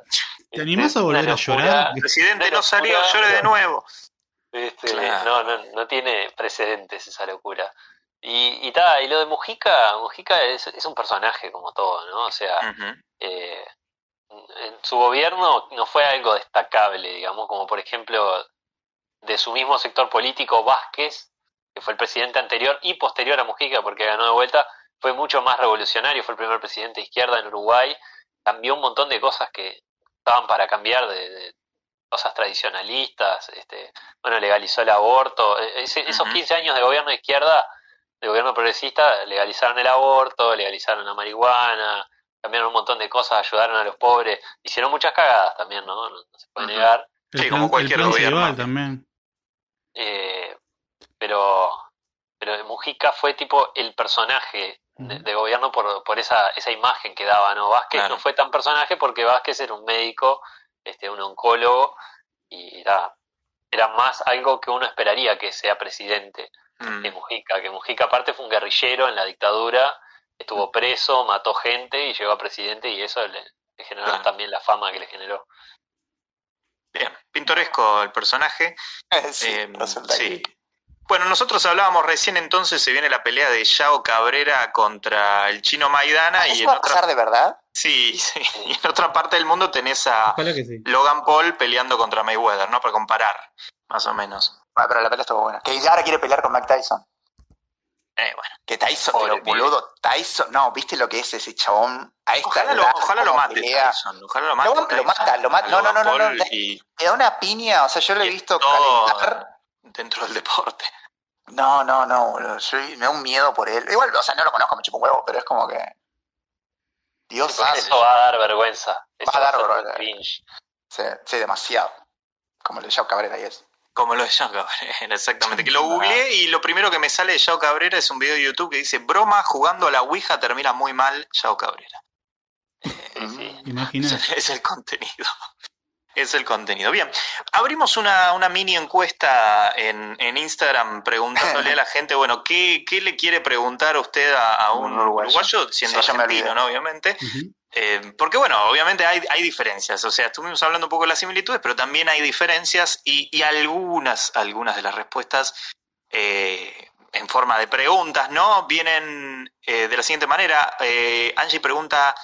¿Te animás Este, a volver una a llorar? Presidente no salió, llore de nuevo. este, Claro. no, no, no tiene precedentes esa locura. Y, y, ta, y lo de Mujica, Mujica es, es un personaje como todo, ¿no? O sea, eh, en su gobierno no fue algo destacable, digamos, como por ejemplo de su mismo sector político, Vázquez, que fue el presidente anterior y posterior a Mujica, porque ganó de vuelta, fue mucho más revolucionario, fue el primer presidente de izquierda en Uruguay, cambió un montón de cosas que estaban para cambiar, de, de cosas tradicionalistas, este, bueno, legalizó el aborto, e- ese- esos Ujú. 15 años de gobierno de izquierda, de gobierno progresista, legalizaron el aborto, legalizaron la marihuana, cambiaron un montón de cosas, ayudaron a los pobres, hicieron muchas cagadas también, ¿no? No, no se puede negar. El Sí, plan, como cualquier el plan gobierno. También. Eh, pero pero Mujica fue tipo el personaje de, de gobierno por, por esa, esa imagen que daba, ¿no? Vázquez Claro. no fue tan personaje porque Vázquez era un médico, este, un oncólogo, y era, era más algo que uno esperaría que sea presidente mm, que Mujica, que Mujica aparte fue un guerrillero en la dictadura, estuvo preso, mató gente y llegó a presidente y eso le, le generó Claro. también la fama que le generó. Bien, pintoresco el personaje. (laughs) sí, Eh, sí. Bueno, nosotros hablábamos recién entonces, se viene la pelea de Yao Cabrera contra el chino Maidana Ah, y ¿Eso en va a otra, pasar de verdad? sí, (laughs) sí, y en otra parte del mundo tenés a sí. Logan Paul peleando contra Mayweather, ¿no? Para comparar, más o menos. Ah, pero la pelea estuvo buena. Que ahora quiere pelear con Mike Tyson. Eh, bueno, Que Tyson, Pobre pero boludo, Tyson, no, ¿viste lo que es ese chabón? A esta ojalá lo, edad, ojalá lo mate pelea, Tyson, ojalá lo mate Lo- lo Tyson mata, lo mata. No, no, no, no, no. y Le da una piña, o sea, yo lo he Y visto calentar. Dentro del deporte. No, no, no, boludo. Yo me da un miedo por él. Igual, o sea, no lo conozco, me chupo un huevo, pero es como que. Dios sabe. Eso va a dar vergüenza. Eso Va a dar vergüenza. cringe. Sí, sí, demasiado. Como el de Yao Cabrera y eso. Como lo de Yao Cabrera, (laughs) exactamente. Que lo googleé y lo primero que me sale de Yao Cabrera es un video de YouTube que dice, broma jugando a la Ouija termina muy mal Yao Cabrera. Sí, es el contenido. Es el contenido. Bien, abrimos una, una mini encuesta en, en Instagram preguntándole a la gente, bueno, ¿qué, qué le quiere preguntar usted a, a un Un uruguayo. uruguayo, siendo Sí, argentino. ¿no? Obviamente. Eh, porque bueno, obviamente hay, hay diferencias, o sea, estuvimos hablando un poco de las similitudes, pero también hay diferencias y, y algunas, algunas de las respuestas eh, en forma de preguntas, ¿no? Vienen eh, de la siguiente manera. Eh, Angie pregunta,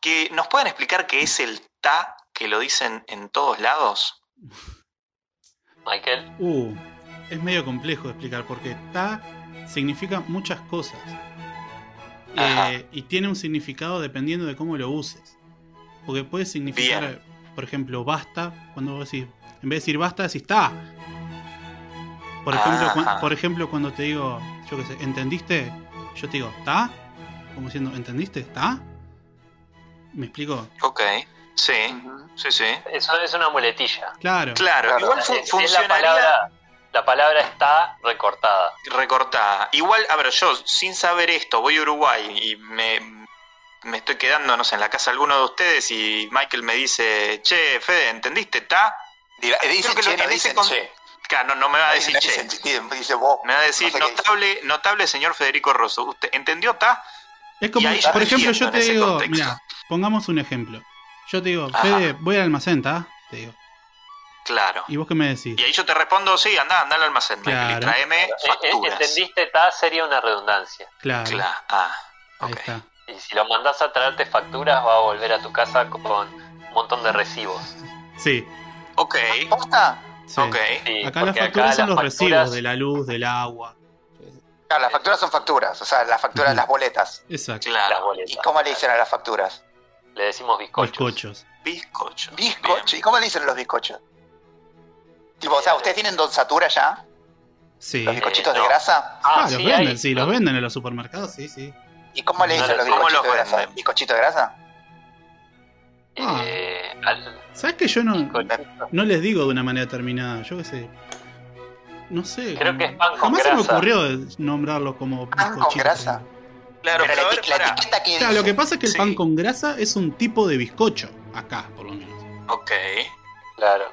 que ¿nos pueden explicar qué es el ta que lo dicen en todos lados? Michael. Uh, es medio complejo de explicar porque ta significa muchas cosas. Eh, y tiene un significado dependiendo de cómo lo uses. Porque puede significar, Bien. por ejemplo, basta, cuando vos decís, en vez de decir basta, decís ta. Por ejemplo, cuan- por ejemplo, cuando te digo, yo qué sé, ¿entendiste? Yo te digo, ¿ta? Como diciendo, ¿entendiste? ¿Ta? ¿Me explico? Ok, sí. Sí, sí. Eso es una muletilla. Claro. Claro, Claro. igual fu- Es- es funcionaría la palabra, la palabra está recortada. recortada. Igual, a ver, yo sin saber esto voy a Uruguay y me, me estoy quedando, no sé, en la casa de alguno de ustedes y Michael me dice, che, Fede, ¿entendiste? ¿Ta? Que lo- che, no dicen con- che. Claro, no, no me va a decir No che. dicen- Dice vos. Me va a decir, No sé qué dice. notable, notable señor Federico Rosso. ¿Usted entendió Ta? Es como, por ejemplo, yo te digo, mira, pongamos un ejemplo. Yo te digo. Fede, voy al almacén, ¿ta? Te digo. Claro. ¿Y vos qué me decís? Y ahí yo te respondo, sí, anda, anda al almacén, Claro. tráeme eh, facturas. ¿Entendiste? Ta sería una redundancia. Claro, Claro. Ah, ahí ok. está. Y si lo mandás a traerte facturas, va a volver a tu casa con un montón de recibos. Sí, Ok, ¿Posta? sí. ok. Sí, Acá las facturas son las los facturas- recibos de la luz, del agua. Claro, las facturas son facturas, o sea, las facturas, las boletas. Exacto. Las Claro. boletas. ¿Y cómo le dicen a las facturas? Le decimos bizcochos. Bizcochos. Bizcocho. Bizcocho. Bien. ¿Y cómo le dicen los bizcochos? Tipo, o sea, ¿ustedes tienen donzatura ya? Sí. ¿Los bizcochitos Eh, de no. grasa? Ah, Ah, los sí, venden, hay- sí, los venden en los supermercados, sí, sí. ¿Y cómo le No dicen lo los sé. ¿Cómo bizcochitos los de grasa? ¿Bizcochito de grasa? Eh, al- ¿Sabes que yo no, no les digo de una manera determinada? Yo qué sé. No sé. Creo como- que es pan con Jamás se me ocurrió nombrarlo como Pan con grasa. Claro, Pero la, ver, la etiqueta que Claro, lo que pasa es que el Sí. pan con grasa es un tipo de bizcocho. Acá, por lo menos. Ok. Claro.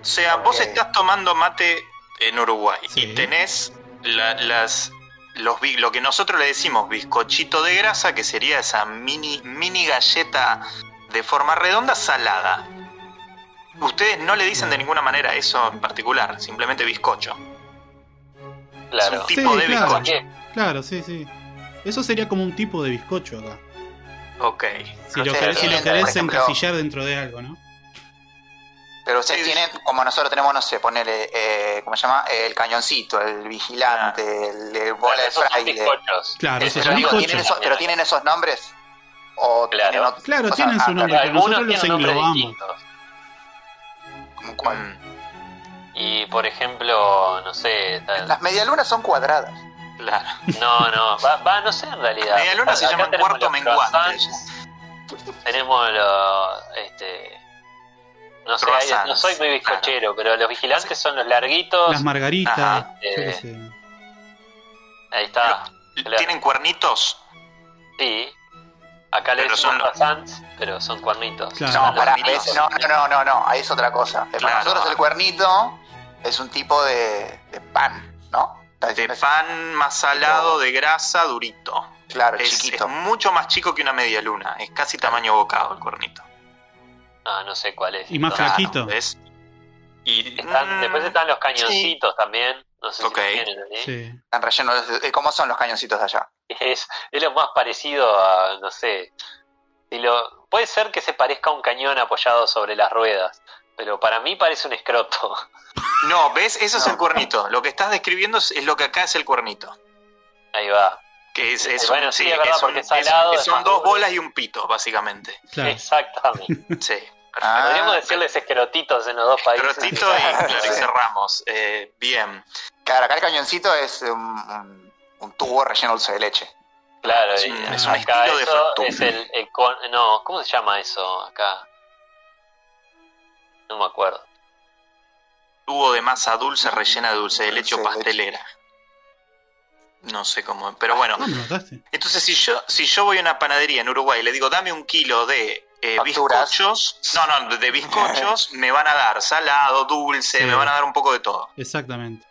O sea, vos estás tomando mate en Uruguay Sí. y tenés la- las los lo que nosotros le decimos bizcochito de grasa, que sería esa mini mini galleta de forma redonda salada. Ustedes no le dicen de ninguna manera eso en particular, simplemente bizcocho. Claro. Es un tipo Sí, de claro. bizcocho. Claro, sí, sí. Eso sería como un tipo de bizcocho acá. Ok. Si lo sé, querés, si lo querés ejemplo- encasillar dentro de algo, ¿no? Pero ustedes Sí, tienen, como nosotros tenemos, no sé, ponerle, eh, ¿cómo se llama? El cañoncito, el vigilante, el, eh, bola de fraile. bizcochos. Claro, esos pero, son bizcochos. ¿tienen esos, ¿Pero tienen esos nombres? ¿O Claro. tienen ot- Claro, o sea, tienen ah, su nombre, pero Algunos nosotros los englobamos. ¿cómo cuál? Mm, Y por ejemplo, no sé. tal- Las medialunas son cuadradas. Claro. No, no. Va, va, no sé en realidad. Media luna se tenemos cuarto menguante. Tenemos los. Este, no sé, hay- no soy muy bizcochero, pero los vigilantes son los larguitos. Las margaritas, Eh, sé. Ahí está. Claro. ¿Tienen cuernitos? Sí. Acá le decimos son los- croissants, pero son cuernitos. Claro. No, no, no, no, no, ahí es otra cosa. Eh, Para nosotros el cuernito es un tipo de, de pan, ¿no? ¿Estás De pan más salado, de grasa, durito. Claro, Es, chiquito. es mucho más chico que una media luna. Es casi tamaño bocado el cuernito. Ah, no sé cuál es. Y más Entonces, flaquito. ¿ves? Y están- mm, después están los cañoncitos también. No sé Ok. si tienen ahí. Sí. Están rellenos. eh, ¿Cómo son los cañoncitos de allá? Es, es lo más parecido a, no sé, si lo, puede ser que se parezca a un cañón apoyado sobre las ruedas, pero para mí parece un escroto. (laughs) No, ¿ves? Eso es el cuernito. Lo que estás describiendo es, lo que acá es el cuernito. Ahí va. Que es, Eh, es bueno, un- sí, sí, es que verdad, es un- porque es salado, es- es son dos duro. bolas y un pito, básicamente. Claro. Exactamente. (laughs) Sí. Ah, Podríamos decirles escrotitos en los dos países. Trotito y, (laughs) claro, y cerramos. Eh, bien. Claro, acá el cañoncito es un, un- un tubo relleno de dulce de leche. Claro, Es y un- es un acá estilo de eso fractura. es el, el con- no, ¿cómo se llama eso acá? No me acuerdo. Tubo de masa dulce rellena de dulce de leche o pastelera. No sé cómo, pero bueno. Ah, me notaste. Entonces, si yo, si yo voy a una panadería en Uruguay y le digo, dame un kilo de eh, bizcochos, no, no, de bizcochos, (laughs) me van a dar salado, dulce, Sí. me van a dar un poco de todo. Exactamente.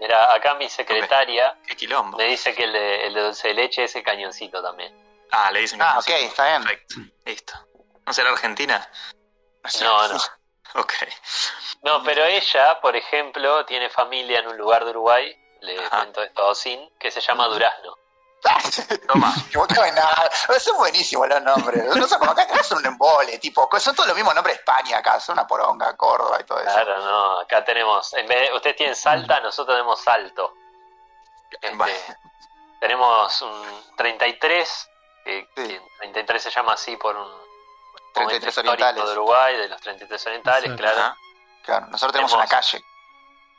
Mira, acá mi secretaria quilombo. me dice que el de, el de dulce de leche es el cañoncito también. Ah, le dicen Ah, que ok, está bien. Perfecto. Listo. ¿No será Argentina? No, no. Ok. No, pero ella, por ejemplo, tiene familia en un lugar de Uruguay le Ajá. cuento esto a Osin, que se llama Durazno. (laughs) Toma. Son buenísimos los nombres. No son como acá que son un embole, tipo, son todos los mismos nombres de España acá, son una poronga, Córdoba y todo eso. Claro, no, acá tenemos, en vez de, ustedes tienen Salta, nosotros tenemos Salto. Este, tenemos un 33, que, Sí. que 33 se llama así por un 33 momento histórico orientales. de Uruguay, de los 33 orientales, Exacto. claro. Ajá. Claro, nosotros tenemos Tenemos- una calle.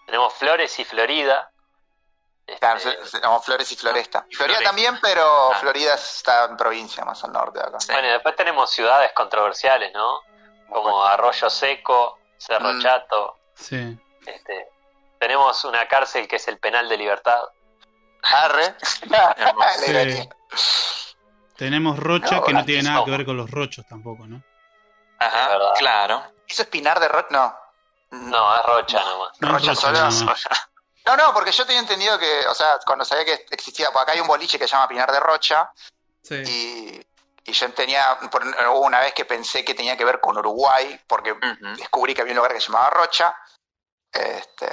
Tenemos Flores y Florida. Este, Claro, tenemos Flores y Floresta. Y Florida también, pero Ah. Florida está en provincia, más al norte de acá. Sí. Bueno, y después tenemos ciudades controversiales, ¿no? Como Arroyo Seco, Cerro Mm. Chato. Sí. Este, tenemos una cárcel que es el penal de libertad. Arre. (laughs) Hermoso. (laughs) Tenemos Rocha, No, que no aquí tiene nada que somos. ver con los rochos tampoco, ¿no? Ajá, claro. ¿Eso es Pinar de Rock? No. No, es Rocha nomás. No Rocha Rocha solo. (laughs) No, no, porque yo tenía entendido que, o sea, cuando sabía que existía, porque acá hay un boliche que se llama Pinar de Rocha, Sí. y, y yo tenía, una vez que pensé que tenía que ver con Uruguay, porque descubrí que había un lugar que se llamaba Rocha, este,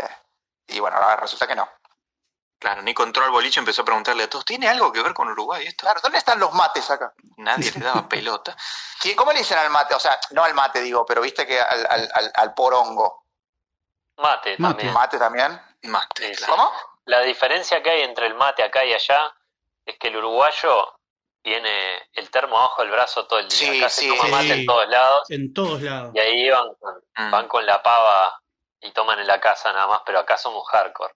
y bueno, ahora resulta que no. Claro, Nico entró al boliche y empezó a preguntarle a todos, ¿tiene algo que ver con Uruguay esto? Claro, ¿dónde están los mates acá? Nadie le daba pelota. (laughs) Sí, ¿Cómo le dicen al mate? O sea, no al mate, digo, pero viste que al, al, al, al porongo. Mate también. ¿Mate también? Mate, claro. ¿Cómo? La diferencia que hay entre el mate acá y allá es que el uruguayo tiene el termo abajo del brazo todo el día. Sí, acá se sí, toma sí. mate en todos lados En todos lados. y ahí van con, Mm, van con la pava y toman en la casa nada más, pero acá somos hardcore.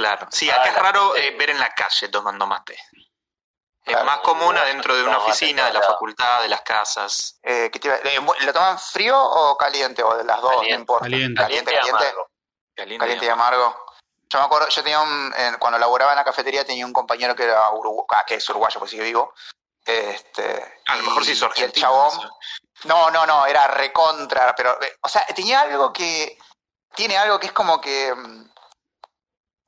Claro. Sí, Ah, acá es raro eh, ver en la calle tomando mate. Es Claro, más común adentro de una oficina, de la facultad, de las casas. Eh, ¿qué te iba- eh, ¿Lo toman frío o caliente? O de las dos, Caliente. no importa. Caliente. Caliente, y caliente. amargo. Caliente, Caliente y amargo. Yo me acuerdo, yo tenía un, en- cuando laboraba en la cafetería tenía un compañero que era urugu- ah, que es uruguayo, pues sigue vivo. Este, A lo mejor y- se hizo y el argentino. chabón, no, no, no, era recontra, pero, eh, o sea, tenía algo que, tiene algo que es como que, mm,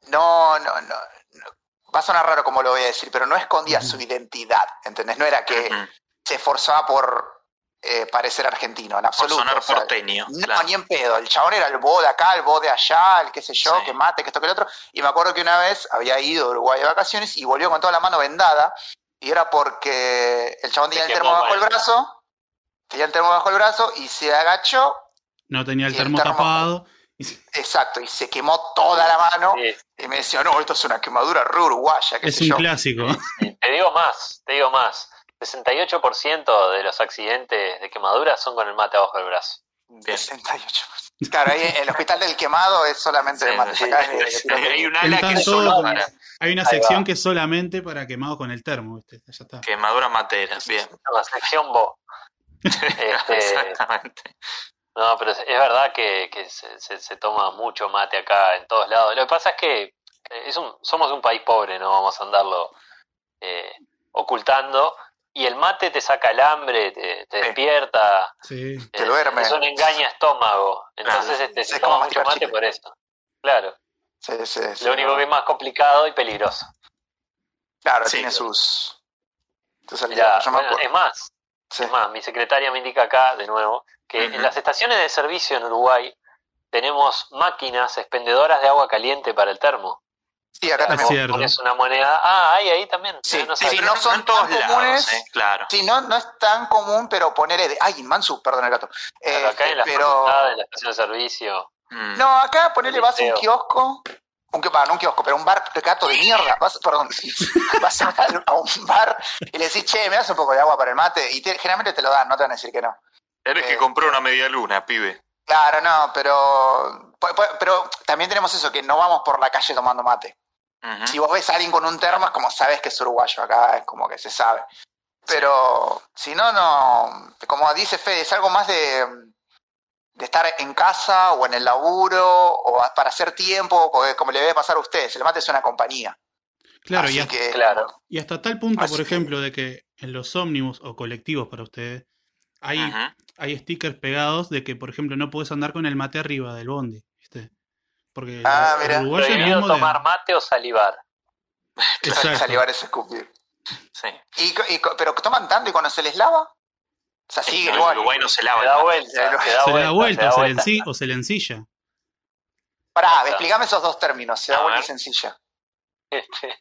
no, no, no, no, va a sonar raro como lo voy a decir, pero no escondía su identidad, ¿entendés? No era que se esforzaba por eh, parecer argentino, en Por absoluto. sonar o sea, porteño. no, claro. ni en pedo. El chabón era el bo de acá, el bo de allá, el qué sé yo, Sí. que mate, que esto, que el otro. Y me acuerdo que una vez había ido a Uruguay de vacaciones y volvió con toda la mano vendada. Y era porque el chabón tenía el termo bajo el brazo. Tenía el termo bajo el brazo y se agachó. No tenía el Y el termo termo- tapado. Exacto, y se quemó toda la mano. Sí, Y me decía, no, esto es una quemadura re uruguaya, Es un yo. clásico. Te digo más, te digo más. 68% de los accidentes de quemaduras son con el mate abajo del brazo. Bien. 68. Claro, ahí el hospital del quemado es solamente de mate. sí, Acá es de- de sí. pirotecnia. Hay un ala que Entran es solo todos- para Hay una sección que es solamente para quemados con el termo, ¿viste? Ya está. quemadura matera. Bien. La sección Bo. (laughs) Este, Exactamente. No, pero es, es verdad que, que se, se- se toma mucho mate acá en todos lados. Lo que pasa es que eh, es un, somos un país pobre, no vamos a andarlo eh, ocultando. Y el mate te saca el hambre, te, te Sí. despierta. Sí. Te eh, duerme. Es un engaña estómago. Entonces Ah, este, se toma mucho mate por eso. Claro. Sí, sí, sí. Lo único que es más complicado y peligroso. Claro, Sí, tiene claro. sus, sus Mirá, bueno, es más, Sí. Es más, mi secretaria me indica acá, de nuevo, que en las estaciones de servicio en Uruguay tenemos máquinas expendedoras de agua caliente para el termo. Sí, acá Es también. cierto. Pones una moneda. Ah, hay ahí también. Sí, no sí, no son en todos lados, comunes. eh, claro. Sí, no, no es tan común, pero ponerle de. Ay, Mansu, perdón el gato. Pero acá Eh, en la pero. en la estación de servicio. Mm. No, acá ponerle vas a un kiosco. Un, que- va, no un kiosco, pero un bar gato de mierda. Vas, perdón, (laughs) vas a, a un bar y le decís, che, me das un poco de agua para el mate. Y te- generalmente te lo dan, no te van a decir que no. Eres que Eh, compró una media luna, pibe. Claro, no, pero. Pero también tenemos eso, que no vamos por la calle tomando mate. Si vos ves a alguien con un termo, es como sabes que es uruguayo, acá es como que se sabe. Pero si no, no, como dice Fede, es algo más de, de estar en casa o en el laburo o para hacer tiempo, porque como le debe pasar a ustedes, el mate es una compañía. Claro, Así y hasta, que, Claro. y hasta tal punto, Así por que- ejemplo, de que en los ómnibus o colectivos para ustedes hay, hay stickers pegados de que, por ejemplo, no puedes andar con el mate arriba del bondi, ¿viste? Porque Ah, el mira. uruguayo Prohibido mismo de- tomar mate o salivar. (laughs) Exacto. salivar es escupir. Sí. Y, co- y pero toman tanto y cuando se les lava, o sea, sigue igual. Uruguay no se lava Se da mate. vuelta, se da se le da vuelta, vuelta, se da o se le, vuelta. enci- o se le ensilla. Pará, explícame esos dos términos, se da A vuelta y sencilla. Este,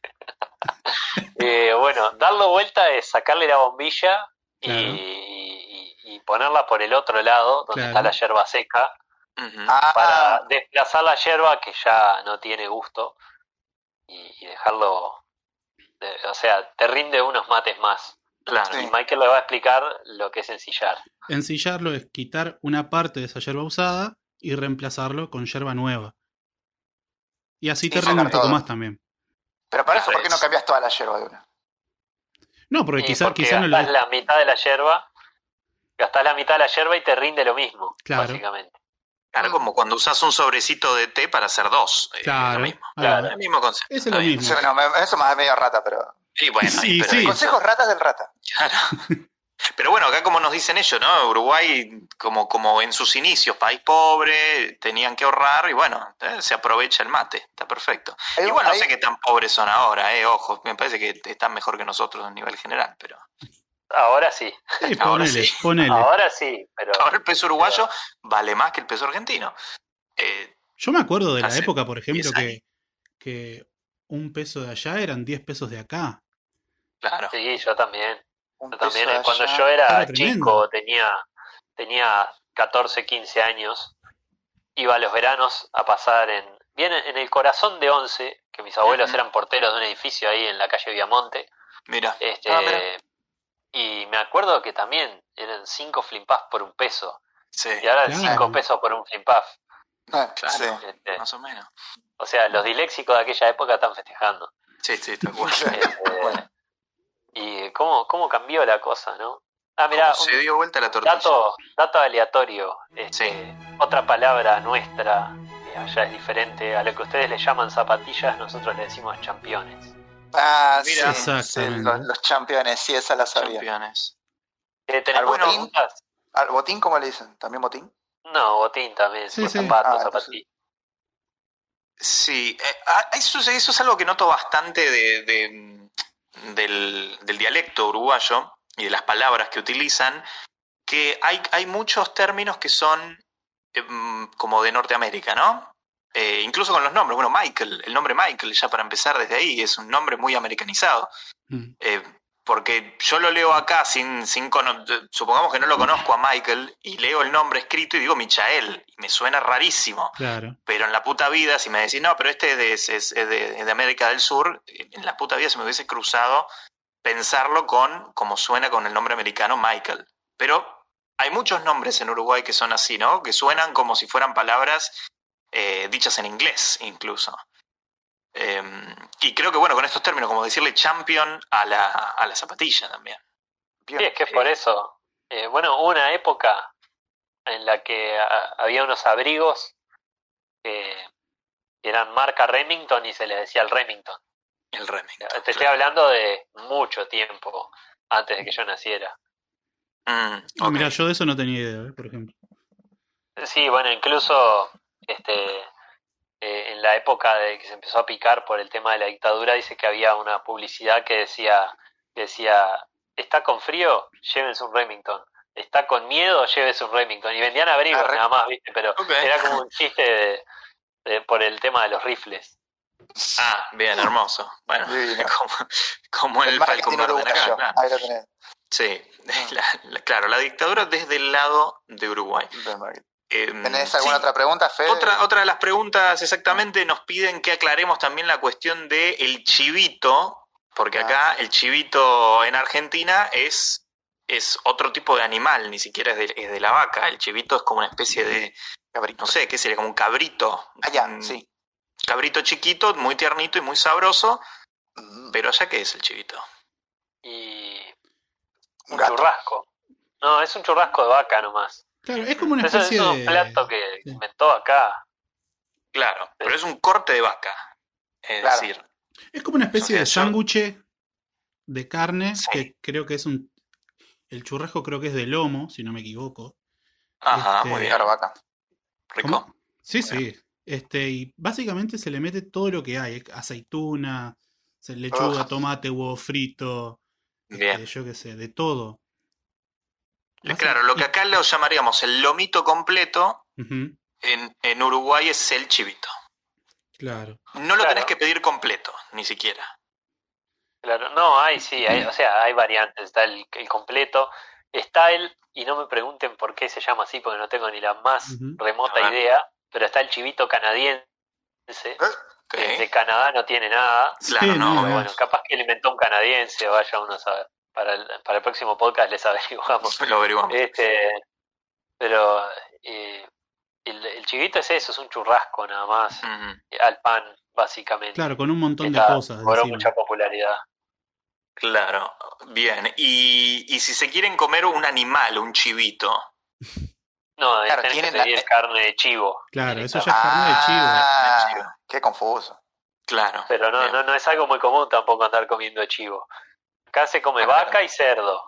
(laughs) eh, bueno, darlo vuelta es sacarle la bombilla y, Claro. y- y ponerla por el otro lado, donde Claro. está la yerba seca, Ujú. Ah, para desplazar la yerba que ya no tiene gusto y, y dejarlo, de- o sea, te rinde unos mates más. Claro. Y Michael le va a explicar lo que es ensillar. Ensillarlo es quitar una parte de esa yerba usada y reemplazarlo con yerba nueva. Y así te rinde un poco más también. pero para eso, ¿por qué no Es- cambias toda la yerba de una? No, porque Y quizá, no gastás le... la mitad de la yerba, gastás la mitad de la yerba y te rinde lo mismo, Claro. básicamente. Claro, como cuando usas un sobrecito de té para hacer dos. eh, Claro. lo mismo. va. Claro. El mismo concepto. Es lo mismo. Eso, no, me- eso más medio rata, pero. Y bueno, Sí, pero, sí. Consejos ratas del rata. Claro. (laughs) Pero bueno, acá como nos dicen ellos, ¿no? Uruguay, como, como en sus inicios, país pobre, tenían que ahorrar y bueno, eh, se aprovecha el mate, está perfecto. Hay- Igual no hay- sé qué tan pobres son ahora, eh, ojo, me parece que están mejor que nosotros a nivel general, pero Ahora sí, Sí, (laughs) Ahora ponele, sí. ponele. ahora sí, pero ahora el peso uruguayo vale más que el peso argentino. Eh, Yo me acuerdo de la época, por ejemplo, 10 que, que un peso de allá eran 10 pesos de acá. claro. sí, yo también. Un Yo también, eh, cuando allá. yo era, chico, tenía, tenía 14, 15 años, iba a los veranos a pasar en, bien en el corazón de Once, que mis abuelos eran porteros de un edificio ahí en la calle Viamonte, Mira, este, Ah, mira. y me acuerdo que también eran 5 flimpuffs por un peso, sí, y ahora Claro. 5 pesos por un flimpuff. Ah, Claro. sí. Este, más o menos. O sea, los diléxicos de aquella época están festejando. Sí, sí. (laughs) Este, Bueno. Y cómo, cómo cambió la cosa, ¿no? Ah, mira, ¿Cómo se dio vuelta la tortilla? Dato, dato aleatorio. Este, Otra palabra nuestra, que allá es diferente a lo que ustedes le llaman zapatillas, nosotros le decimos championes. Ah, Mira. sí, sí, los, los campeones, sí, esa la sabía. Campeones. Eh, ¿Tenés ¿Al botín? preguntas? ¿Al botín cómo le dicen? ¿También botín? No, botín también, Sí, por sí. zapato, Ah, zapatilla. Sí, eh, ah, eso, es- eso es algo que noto bastante de, de- del, del dialecto uruguayo y de las palabras que utilizan, que hay, hay muchos términos que son eh, como de Norteamérica, ¿no? Eh, incluso con los nombres. Bueno, Michael, el nombre Michael, ya para empezar desde ahí, es un nombre muy americanizado. Mm. Eh, porque yo lo leo acá sin, sin cono- supongamos que no lo conozco a Michael y leo el nombre escrito y digo Michael y me suena rarísimo. Claro. Pero en la puta vida, si me decís, no, pero este es de, es- es de- es de América del Sur, en la puta vida se me hubiese cruzado pensarlo con como suena con el nombre americano Michael. Pero hay muchos nombres en Uruguay que son así, ¿no? Que suenan como si fueran palabras eh, dichas en inglés, incluso. Eh, y creo que, bueno, con estos términos, como decirle champion a la, a la zapatilla también. Sí, es que es por eso. Eh, bueno, hubo una época en la que había unos abrigos que eran marca Remington y se les decía el Remington. El Remington. Te estoy hablando de mucho tiempo antes de que yo naciera. Mm, Ah. Mira, yo de eso no tenía idea, ¿eh? por ejemplo. Sí, bueno, incluso este, eh, en la época de que se empezó a picar por el tema de la dictadura, dice que había una publicidad que decía, que decía, está con frío, llévense un Remington. Está con miedo, llévese un Remington. Y vendían abrigos nada más, ¿viste? Pero era como un chiste de- de- por el tema de los rifles. Ah, bien, hermoso. Bueno, (laughs) como, como el, Falcon de acá, claro. Ahí lo tenés. Sí, (laughs) la- la- claro, la dictadura desde el lado de Uruguay. Del. Em, ¿Tenés alguna sí, otra pregunta, Fede? Otra, otra de las preguntas exactamente nos piden que aclaremos también la cuestión de el chivito, porque Ah. acá el chivito en Argentina es, es otro tipo de animal, ni siquiera es de, es de la vaca. El chivito es como una especie de, Cabrito. no sé, ¿qué sería? Como un cabrito. Ah, ya, Un sí. Cabrito chiquito, muy tiernito y muy sabroso, Mm, pero allá qué es el chivito. Y Un un gato. churrasco. No, es un churrasco de vaca nomás. Claro, es como una Eso especie es un de. plato que sí. inventó acá. Claro, pero es un corte de vaca. Es Claro. decir, Es como una especie de sándwich de carne Sí. que creo que es un. El churrasco creo que es de lomo, si no me equivoco. ajá, Este, muy bien, Claro, vaca. rico. ¿Cómo? Sí, Bueno. sí. Este, y básicamente se le mete todo lo que hay, aceituna, se- lechuga, tomate, huevo frito, Bien. este, yo qué sé, de todo. Eh, Claro, lo que acá lo llamaríamos el lomito completo, en, en Uruguay es el chivito. Claro. No lo Claro. tenés que pedir completo, ni siquiera. Claro, no, hay, sí, hay, o sea, hay variantes, está el, el completo, está el, y no me pregunten por qué se llama así, porque no tengo ni la más remota idea, pero está el chivito canadiense, que de Canadá no tiene nada, Claro, Sí, no. no, pero no. bueno, capaz que lo inventó un canadiense, vaya uno a saber, para el, para el próximo podcast les (laughs) averiguamos. Lo averiguamos. Este, pero eh, el, el chivito es eso, es un churrasco nada más, al pan, básicamente. Claro, con un montón de cosas. cobró mucha popularidad. Claro, bien. Y, y si se quieren comer un animal, un chivito, No, Claro, tenés que tienen la- pedir carne de chivo. Claro, eso ya es carne de chivo. Ah, de chivo. qué confuso. claro. Pero no, Bien. no, no es algo muy común tampoco andar comiendo chivo. Acá se come Ah, vaca y cerdo.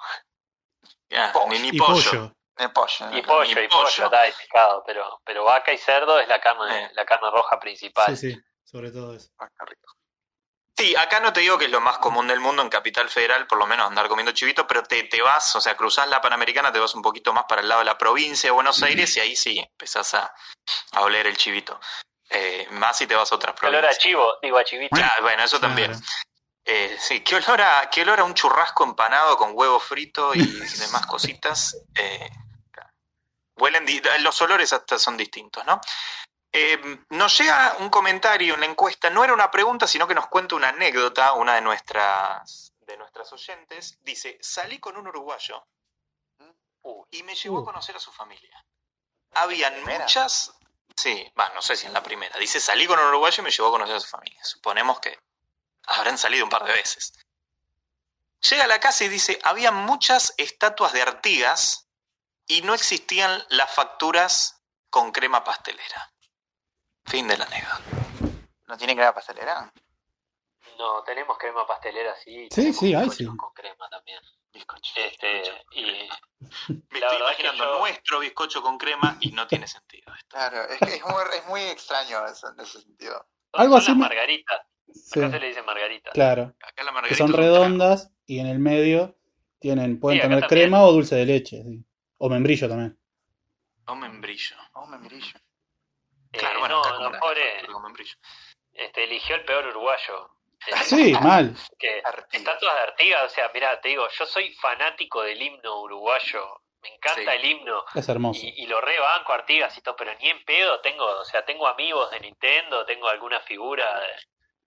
Ya, pollo. ni, ni Y pollo. pollo. El pollo. Y pollo, ni y pollo, está y pescado, pero, pero vaca y cerdo es la carne, Eh. la carne roja principal. Sí, sí, sobre todo eso. Ah, qué rico. Sí, acá no te digo que es lo más común del mundo en Capital Federal, por lo menos andar comiendo chivito, pero te, te vas, o sea, cruzás la Panamericana, te vas un poquito más para el lado de la provincia de Buenos Aires y ahí sí empezás a, a oler el chivito. Eh, más si te vas a otras Olor a provincias. chivo, digo a chivito. Claro, bueno, eso también. Claro. Eh, sí, ¿qué olor, a, qué olor a un churrasco empanado con huevo frito y (laughs) demás cositas. Eh, huelen, los olores hasta son distintos, ¿no? Eh, nos llega un comentario en la encuesta, no era una pregunta, sino que nos cuenta una anécdota, una de nuestras, de nuestras oyentes. Dice, salí con un uruguayo Uy, y me llevó Uh. a conocer a su familia. Habían muchas... Sí, va, no sé si en la primera. Dice, salí con un uruguayo y me llevó a conocer a su familia. Suponemos que habrán salido un par de veces. Llega a la casa y dice, había muchas estatuas de Artigas y no existían las facturas con crema pastelera. Fin de la anécdota. ¿No tiene crema pastelera? no, tenemos crema pastelera, sí. Sí, sí, hay, sí. con crema también. Bizcocho. Este, y Me La estoy imaginando que yo- nuestro bizcocho con crema y no tiene sentido esto. Claro, es que es muy, es muy extraño eso, en ese sentido. Algo así las me- margaritas. Sí, Acá se le dice margarita. claro. Acá la Que son redondas y en el medio tienen, pueden Sí, tener también. crema o dulce de leche. sí. O membrillo también. No membrillo. Oh, membrillo. Eh, Claro, bueno, no, no, pobre, membrillo. este, eligió el peor uruguayo. Eh, Sí, mal. que estatuas de Artigas, o sea, mira, te digo, yo soy fanático del himno uruguayo, me encanta Sí. el himno Es hermoso. y, y lo rebanco Artigas y todo, pero ni en pedo tengo, o sea, tengo amigos de Nintendo, tengo alguna figura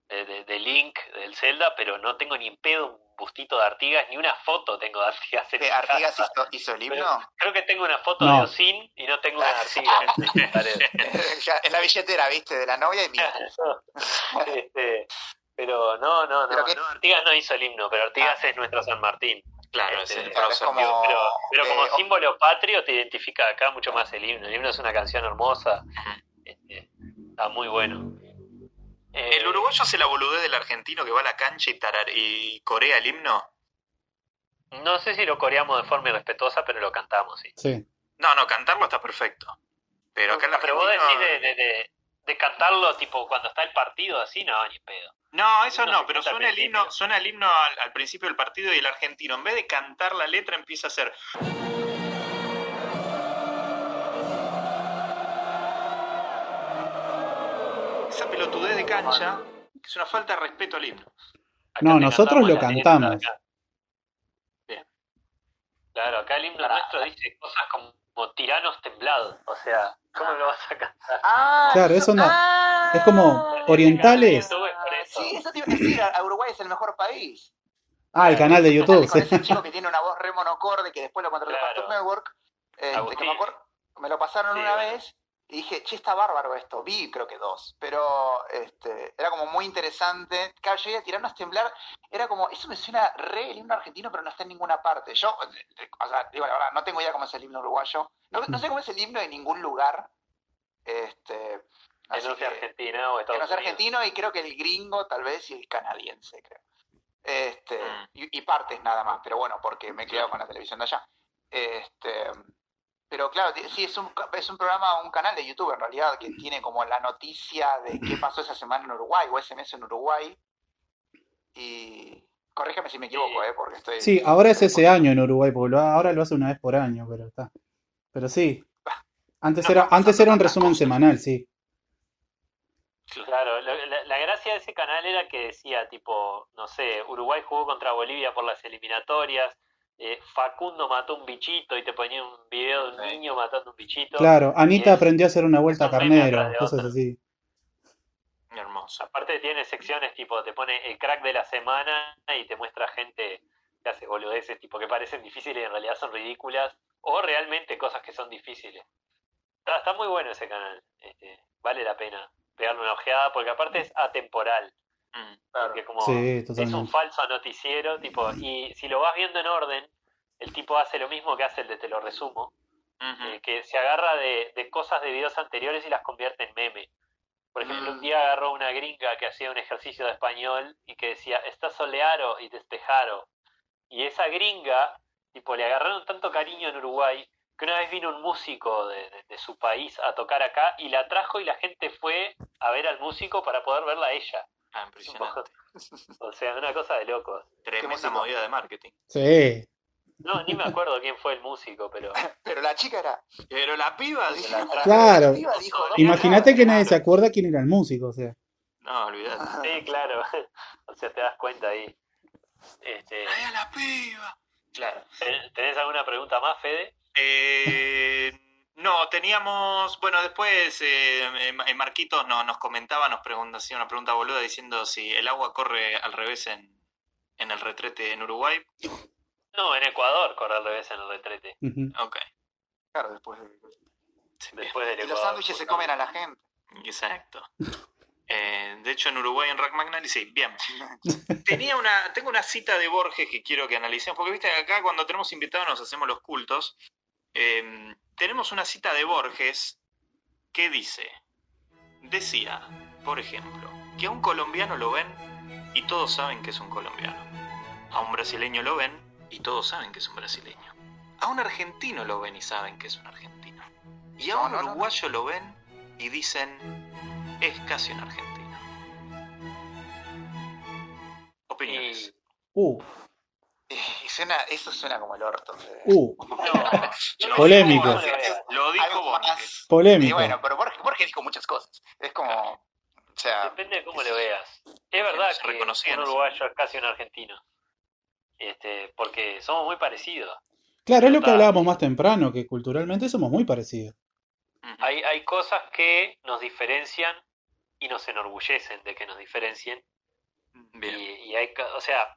de, de, de- de Link, del Zelda, pero no tengo ni en pedo un bustito de Artigas, ni una foto tengo de Artigas en ¿Que mi Artigas casa. hizo, hizo el Pero himno? creo que tengo una foto No. de Osin y no tengo una de Artigas (laughs) (laughs) en la billetera, viste, de la novia y mira. (laughs) Este, pero no, no, no, Pero que- no, Artigas no hizo el himno, pero Artigas es nuestro San Martín. Claro, Este, es el claro, es como- Pero, pero como eh, símbolo patrio te identifica acá mucho más el himno. El himno es una canción hermosa, este, está muy bueno. Eh, ¿El uruguayo hace la boludez del argentino que va a la cancha y, tarar y corea el himno? No sé si lo coreamos de forma irrespetuosa, pero lo cantamos, sí. Sí. No, no, cantarlo está perfecto. Pero acá el pero vos decís de, de, de- de cantarlo tipo cuando está el partido así, no, ni pedo. No, eso No, no, se pero suena el himno, suena el himno al, al principio del partido y el argentino, en vez de cantar la letra, empieza a hacer. Esa pelotudez de cancha, que es una falta de respeto al himno. Acá No, nosotros lo cantamos. Bien. Claro, acá el himno nuestro dice cosas como, como tiranos temblados. O sea, ¿cómo lo vas a cantar? Ah, Claro, eso no. ah, Es como orientales. Es. Sí, eso te iba a decir, a- Uruguay es el mejor país. Ah, el canal de YouTube. Con ese chico que tiene una voz re monocorde que después lo contrató Claro. Network. Agustín. que me, acuerdo- me lo pasaron Sí, una bueno. vez y dije, che, está bárbaro esto. Vi, creo que dos. Pero este, era como muy interesante. Claro, llegué a tirarnos a temblar. Era como, eso me suena re el himno argentino, pero no está en ninguna parte. Yo, o sea, digo la verdad, no tengo idea cómo es el himno uruguayo. No, no sé cómo es el himno en ningún lugar. Este, Que no sea que- Argentina o que Estados no sea argentino y creo que el gringo tal vez y el canadiense, creo. Este, Mm. y, y partes nada más, pero bueno, porque me he quedado con la televisión de allá. Este, pero claro, sí, es un, es un programa, un canal de YouTube en realidad que tiene como la noticia de qué pasó esa semana en Uruguay o ese mes en Uruguay. Y corrígeme si me equivoco. ¿eh? Porque estoy... Sí, ahora es ese año en Uruguay, porque lo- ahora lo hace una vez por año, pero está. Pero sí. (laughs) Antes No, era, antes era un resumen semanal, sí. Claro, lo- la, la gracia de ese canal era que decía, tipo, no sé, Uruguay jugó contra Bolivia por las eliminatorias, eh, Facundo mató un bichito y te ponía un video de un Sí. niño matando un bichito. Claro, Anita es- aprendió a hacer una vuelta a carnero, cosas así. Hermoso. Aparte tiene secciones tipo, te pone el crack de la semana y te muestra gente que hace boludeces, tipo, que parecen difíciles y en realidad son ridículas, o realmente cosas que son difíciles. Está, está muy bueno ese canal, este, vale la pena pegarle una ojeada, porque aparte es atemporal, Mm. porque como Sí, es un falso noticiero, tipo, y si lo vas viendo en orden, el tipo hace lo mismo que hace el de Te lo resumo, eh, que se agarra de, de cosas de videos anteriores y las convierte en meme. Por ejemplo, un Mm. día agarró una gringa que hacía un ejercicio de español y que decía, está solearo y despejaro. Y esa gringa, tipo, le agarraron tanto cariño en Uruguay que una vez vino un músico de, de- de su país a tocar acá y la trajo y la gente fue a ver al músico para poder verla a ella. Ah, impresionante. (laughs) o sea, una cosa de locos. Tremenda movida de marketing. Sí. No, ni me acuerdo quién fue el músico, pero... (laughs) Pero la chica era. Pero la piba, dije, la. Claro. La piba dijo, no, Imagínate que nadie se acuerda quién era el músico, o sea. no, olvidate. (laughs) Sí, claro. o sea, te das cuenta ahí. Este, ¡Ay, a la piba! Claro. ¿ten- ¿Tenés alguna pregunta más, Fede? Eh, no, teníamos, bueno, después eh, Marquitos no, nos comentaba, nos pregunta, hacía una pregunta boluda diciendo si el agua corre al revés en, en el retrete en Uruguay. No, en Ecuador corre al revés en el retrete. Ujú. Ok. Claro, después de... Después del Y los Ecuador. sándwiches se comen a la gente. Exacto. (laughs) Eh, de hecho, en Uruguay, en Rack Magnali, sí, bien. (laughs) Tenía una, tengo una cita de Borges que quiero que analicemos, porque viste, acá cuando tenemos invitados nos hacemos los cultos. Eh, tenemos una cita de Borges que dice, decía, por ejemplo, que a un colombiano lo ven y todos saben que es un colombiano. A un brasileño lo ven y todos saben que es un brasileño. A un argentino lo ven y saben que es un argentino. Y a un uruguayo lo ven y dicen, es casi un argentino. Opiniones. Uh, Y suena, eso suena como el orto. uh, (laughs) no, Polémico. Lo dijo Borges. más- Y polémico. bueno, pero Borges, Borges dijo muchas cosas. Es como. O sea, Depende de cómo lo veas. Es verdad que un uruguayo es casi un argentino. Este, porque somos muy parecidos. Claro, es lo que hablábamos más temprano, que culturalmente somos muy parecidos. Hay, hay cosas que nos diferencian y nos enorgullecen de que nos diferencien. Y, Bien. y hay, o sea,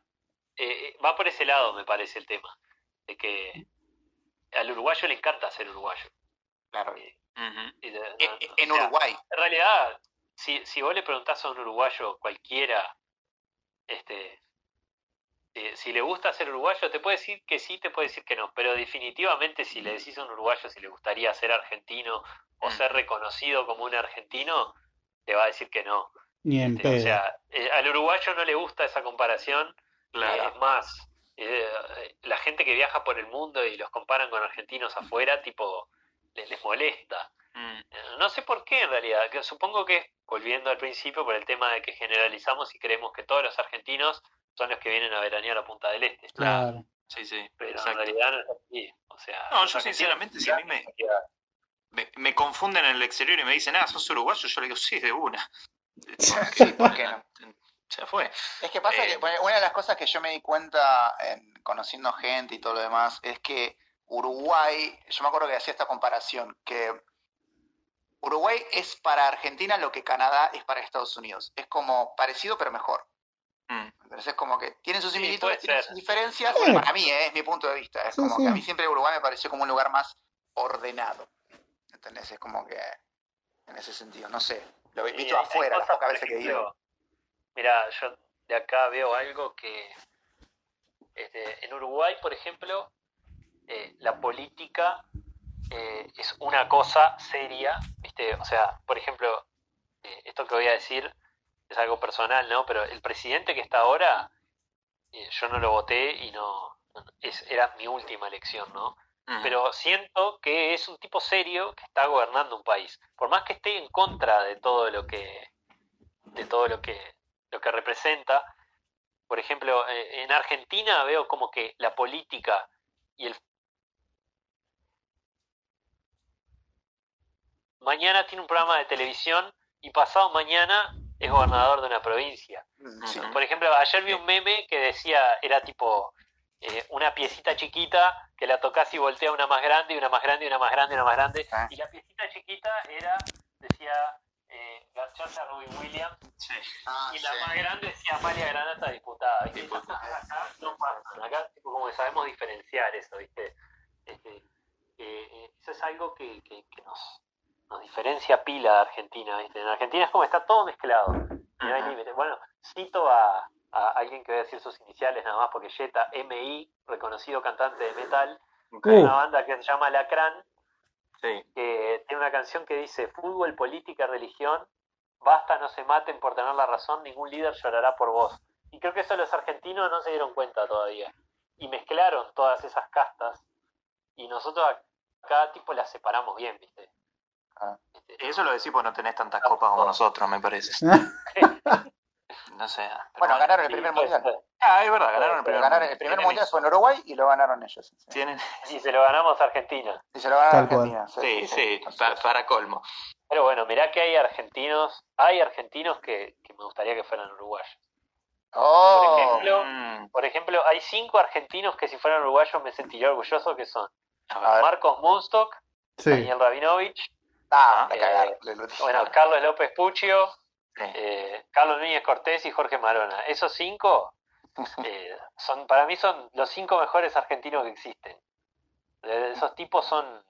eh, va por ese lado, me parece el tema. De que al uruguayo le encanta ser uruguayo. claro. Y- Ujú. y de- E- no- e- o En sea, Uruguay. En realidad, si, si vos le preguntás a un uruguayo cualquiera, este, eh, si le gusta ser uruguayo, te puede decir que sí, te puede decir que no, pero definitivamente si le decís a un uruguayo si le gustaría ser argentino o Mm. ser reconocido como un argentino, te va a decir que no. Ni en Este, o sea, eh, al uruguayo no le gusta esa comparación, Claro. eh, es más, eh, la gente que viaja por el mundo y los comparan con argentinos afuera, tipo, les, les molesta. Mm. Eh, No sé por qué en realidad, que supongo que volviendo al principio por el tema de que generalizamos y creemos que todos los argentinos son los que vienen a veranear a Punta del Este, Claro. Sí, sí. pero exacto. en realidad no es así. O sea, No, yo sinceramente, si a mí me, me, me confunden en el exterior y me dicen, ah, sos uruguayo, yo le digo, sí, de una. (laughs) Sí, ¿por qué no? (laughs) Ya fue. Es que pasa Eh, que bueno, una de las cosas que yo me di cuenta en conociendo gente y todo lo demás es que Uruguay, yo me acuerdo que hacía esta comparación, que Uruguay es para Argentina lo que Canadá es para Estados Unidos. Es como parecido pero mejor. Mm. Entonces es como que tienen sus Sí, similitudes, puede tienen sus diferencias. Sí. Para mí, eh, es mi punto de vista. Es Sí, como sí. que a mí siempre Uruguay me pareció como un lugar más ordenado. ¿Entendés? Es como que en ese sentido, no sé. Lo he visto afuera, las pocas veces que ido. Mira, yo de acá veo algo que este, en Uruguay, por ejemplo, eh, la política eh, es una cosa seria, ¿viste? O sea, por ejemplo, eh, esto que voy a decir es algo personal, ¿no? Pero el presidente que está ahora, yo no lo voté y no, es, era mi última elección, ¿no? Mm. pero siento que es un tipo serio que está gobernando un país. Por más que esté en contra de todo lo que de todo lo que lo que representa, por ejemplo, eh, en Argentina veo como que la política y el mañana tiene un programa de televisión y pasado mañana es gobernador de una provincia. Mm, Sí. Por ejemplo, ayer vi un meme que decía, era tipo eh, una piecita chiquita que la tocas y voltea una más grande, y una más grande, y una más grande, y una más grande. Ah. Y la piecita chiquita era, decía, eh, Garchosa Robin Williams, Sí. Ah, y la sí. más grande decía Amalia Granata, diputada. acá no pasan. Acá tipo, como que sabemos diferenciar eso, ¿viste? Este, eh, eh, eso es algo que, que, que nos, nos diferencia pila de Argentina, ¿viste? En Argentina es como está todo mezclado. y no hay límite. Bueno, cito a, a alguien que voy a decir sus iniciales nada más, porque Jetta MI, reconocido cantante de metal, Ok, de una banda que se llama Lacrán, sí. que tiene una canción que dice fútbol, política, religión, basta, no se maten por tener la razón, ningún líder llorará por vos. Y creo que eso los argentinos no se dieron cuenta todavía. Y mezclaron todas esas castas y nosotros acá tipo las separamos bien, ¿viste? Ah. Este, Eso lo decís porque no tenés tantas copas como nosotros, me parece. (laughs) (laughs) No sé. Bueno, ganaron el primer mundial. Ah, es verdad, ganaron el primer ganaron el primer mundial fue en Uruguay y lo ganaron ellos. Sí, Tienen, Y se lo ganamos a Argentina. Y se lo ganaron cual. Argentina. sí, sí, para colmo. Pero bueno, mirá que hay argentinos, hay argentinos que, que me gustaría que fueran uruguayos. Oh, Por ejemplo, Mm, Por ejemplo, hay cinco argentinos que si fueran uruguayos me sentiría orgulloso, que son a A. Marcos Munstock, Sí. Daniel Rabinovich, ah, eh, lo dije. bueno, Carlos López Puccio. Eh, Carlos Núñez Cortés y Jorge Marona. Esos cinco (laughs) eh, son, para mí son los cinco mejores argentinos que existen. Eh, Esos tipos son,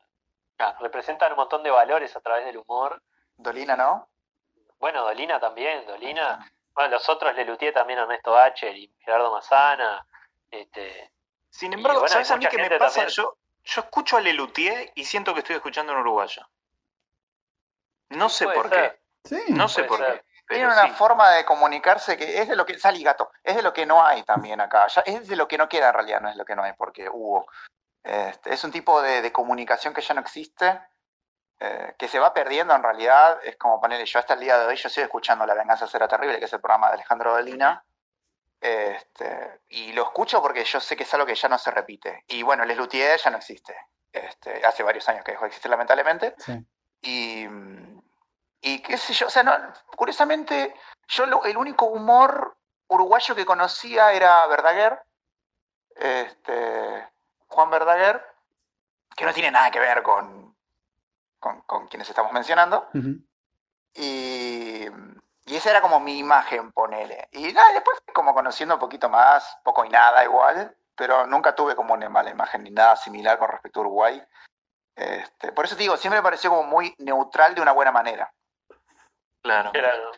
Claro. representan un montón de valores a través del humor. Dolina, ¿no? Bueno, Dolina también, Dolina. Bueno, los otros, Lelutier también, Ernesto Acher y Gerardo Mazana. Este, Sin embargo, bueno, ¿sabes a mí qué me pasa? también. Yo, yo escucho a Lelutier y siento que estoy escuchando a un uruguayo. No sé por ser. qué. Sí. No sé por ser. qué. Pero Tiene una sí. forma de comunicarse que es de lo que, Sally Gato, es de lo que no hay también acá. Ya, es de lo que no queda en realidad, no es lo que no hay, porque hubo. Este, es un tipo de, de comunicación que ya no existe, eh, que se va perdiendo en realidad. Es como ponerle, yo hasta el día de hoy, yo sigo escuchando La venganza será terrible, que es el programa de Alejandro Dolina. Este, y lo escucho porque yo sé que es algo que ya no se repite. Y bueno, Les Luthier ya no existe. Este, hace varios años que dejó de existir, lamentablemente. Sí. Y, y qué sé yo, o sea, no, curiosamente, yo lo- el único humor uruguayo que conocía era Verdaguer, este, Juan Verdaguer, que no tiene nada que ver con, con, con quienes estamos mencionando. Y, y esa era como mi imagen, ponele. Y nada, después fui como conociendo un poquito más, poco y nada igual, pero nunca tuve como una mala imagen ni nada similar con respecto a Uruguay. Este, por eso te digo, siempre me pareció como muy neutral de una buena manera. Claro. Claro.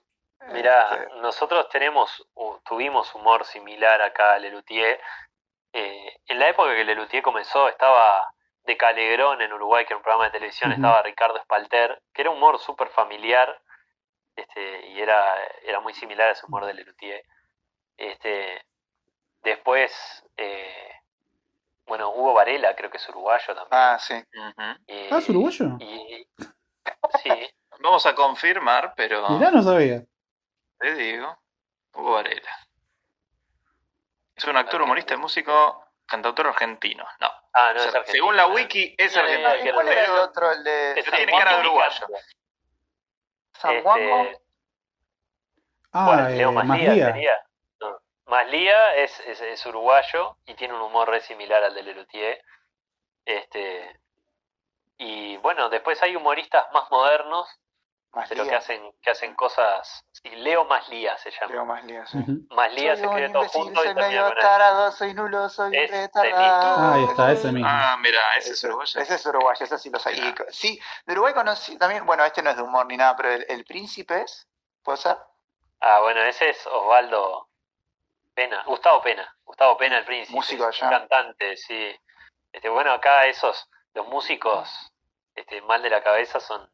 Mirá, Este, nosotros tenemos, tuvimos humor similar acá a Lelutier. Eh, en la época que Lelutier comenzó estaba de Calegrón en Uruguay, que era un programa de televisión, estaba Ricardo Espalter, que era un humor súper familiar, este, y era, era muy similar a ese humor de Lelutier. Este, después, eh, bueno, Hugo Varela, creo que es uruguayo también. ah, sí. Ujú. y- Ah, ¿es uruguayo? y- sí, Vamos a confirmar, pero Mirá, no sabía. te digo, Hugo Varela. Es un actor, humorista, músico, cantautor argentino. No. ah, no, O es sea, argentino. según la wiki, es argentino. ¿Y ¿Cuál era el otro? El de Pero tiene San cara de Juan uruguayo. San Juanjo. Este, Ah, Bueno, eh, Leo Maslía Maslía. sería. No. Maslía es, es, es uruguayo y tiene un humor re similar al de Lelutier. Este, y bueno, después hay humoristas más modernos, Más pero que Lía. hacen, que hacen cosas. Sí, Leo Maslía se llama. Leo Más Lía, sí. Ujú. Maslía se Soy un escribe todo junto y soy termina medio con tarado, soy nulo, soy Es retardado. Ah, ahí está, ese mismo. Ah, mira, ese es uruguayo. ese es uruguayo, ese sí lo sabía. Y Sí, de Uruguay conocí también, bueno, este no es de humor ni nada, pero el, el príncipe es, ¿puede ser? Ah, bueno, ese es Osvaldo Pena, Gustavo Pena, Gustavo Pena el príncipe, Músico allá. un cantante, sí. Este, bueno, acá esos, los músicos este, mal de la cabeza son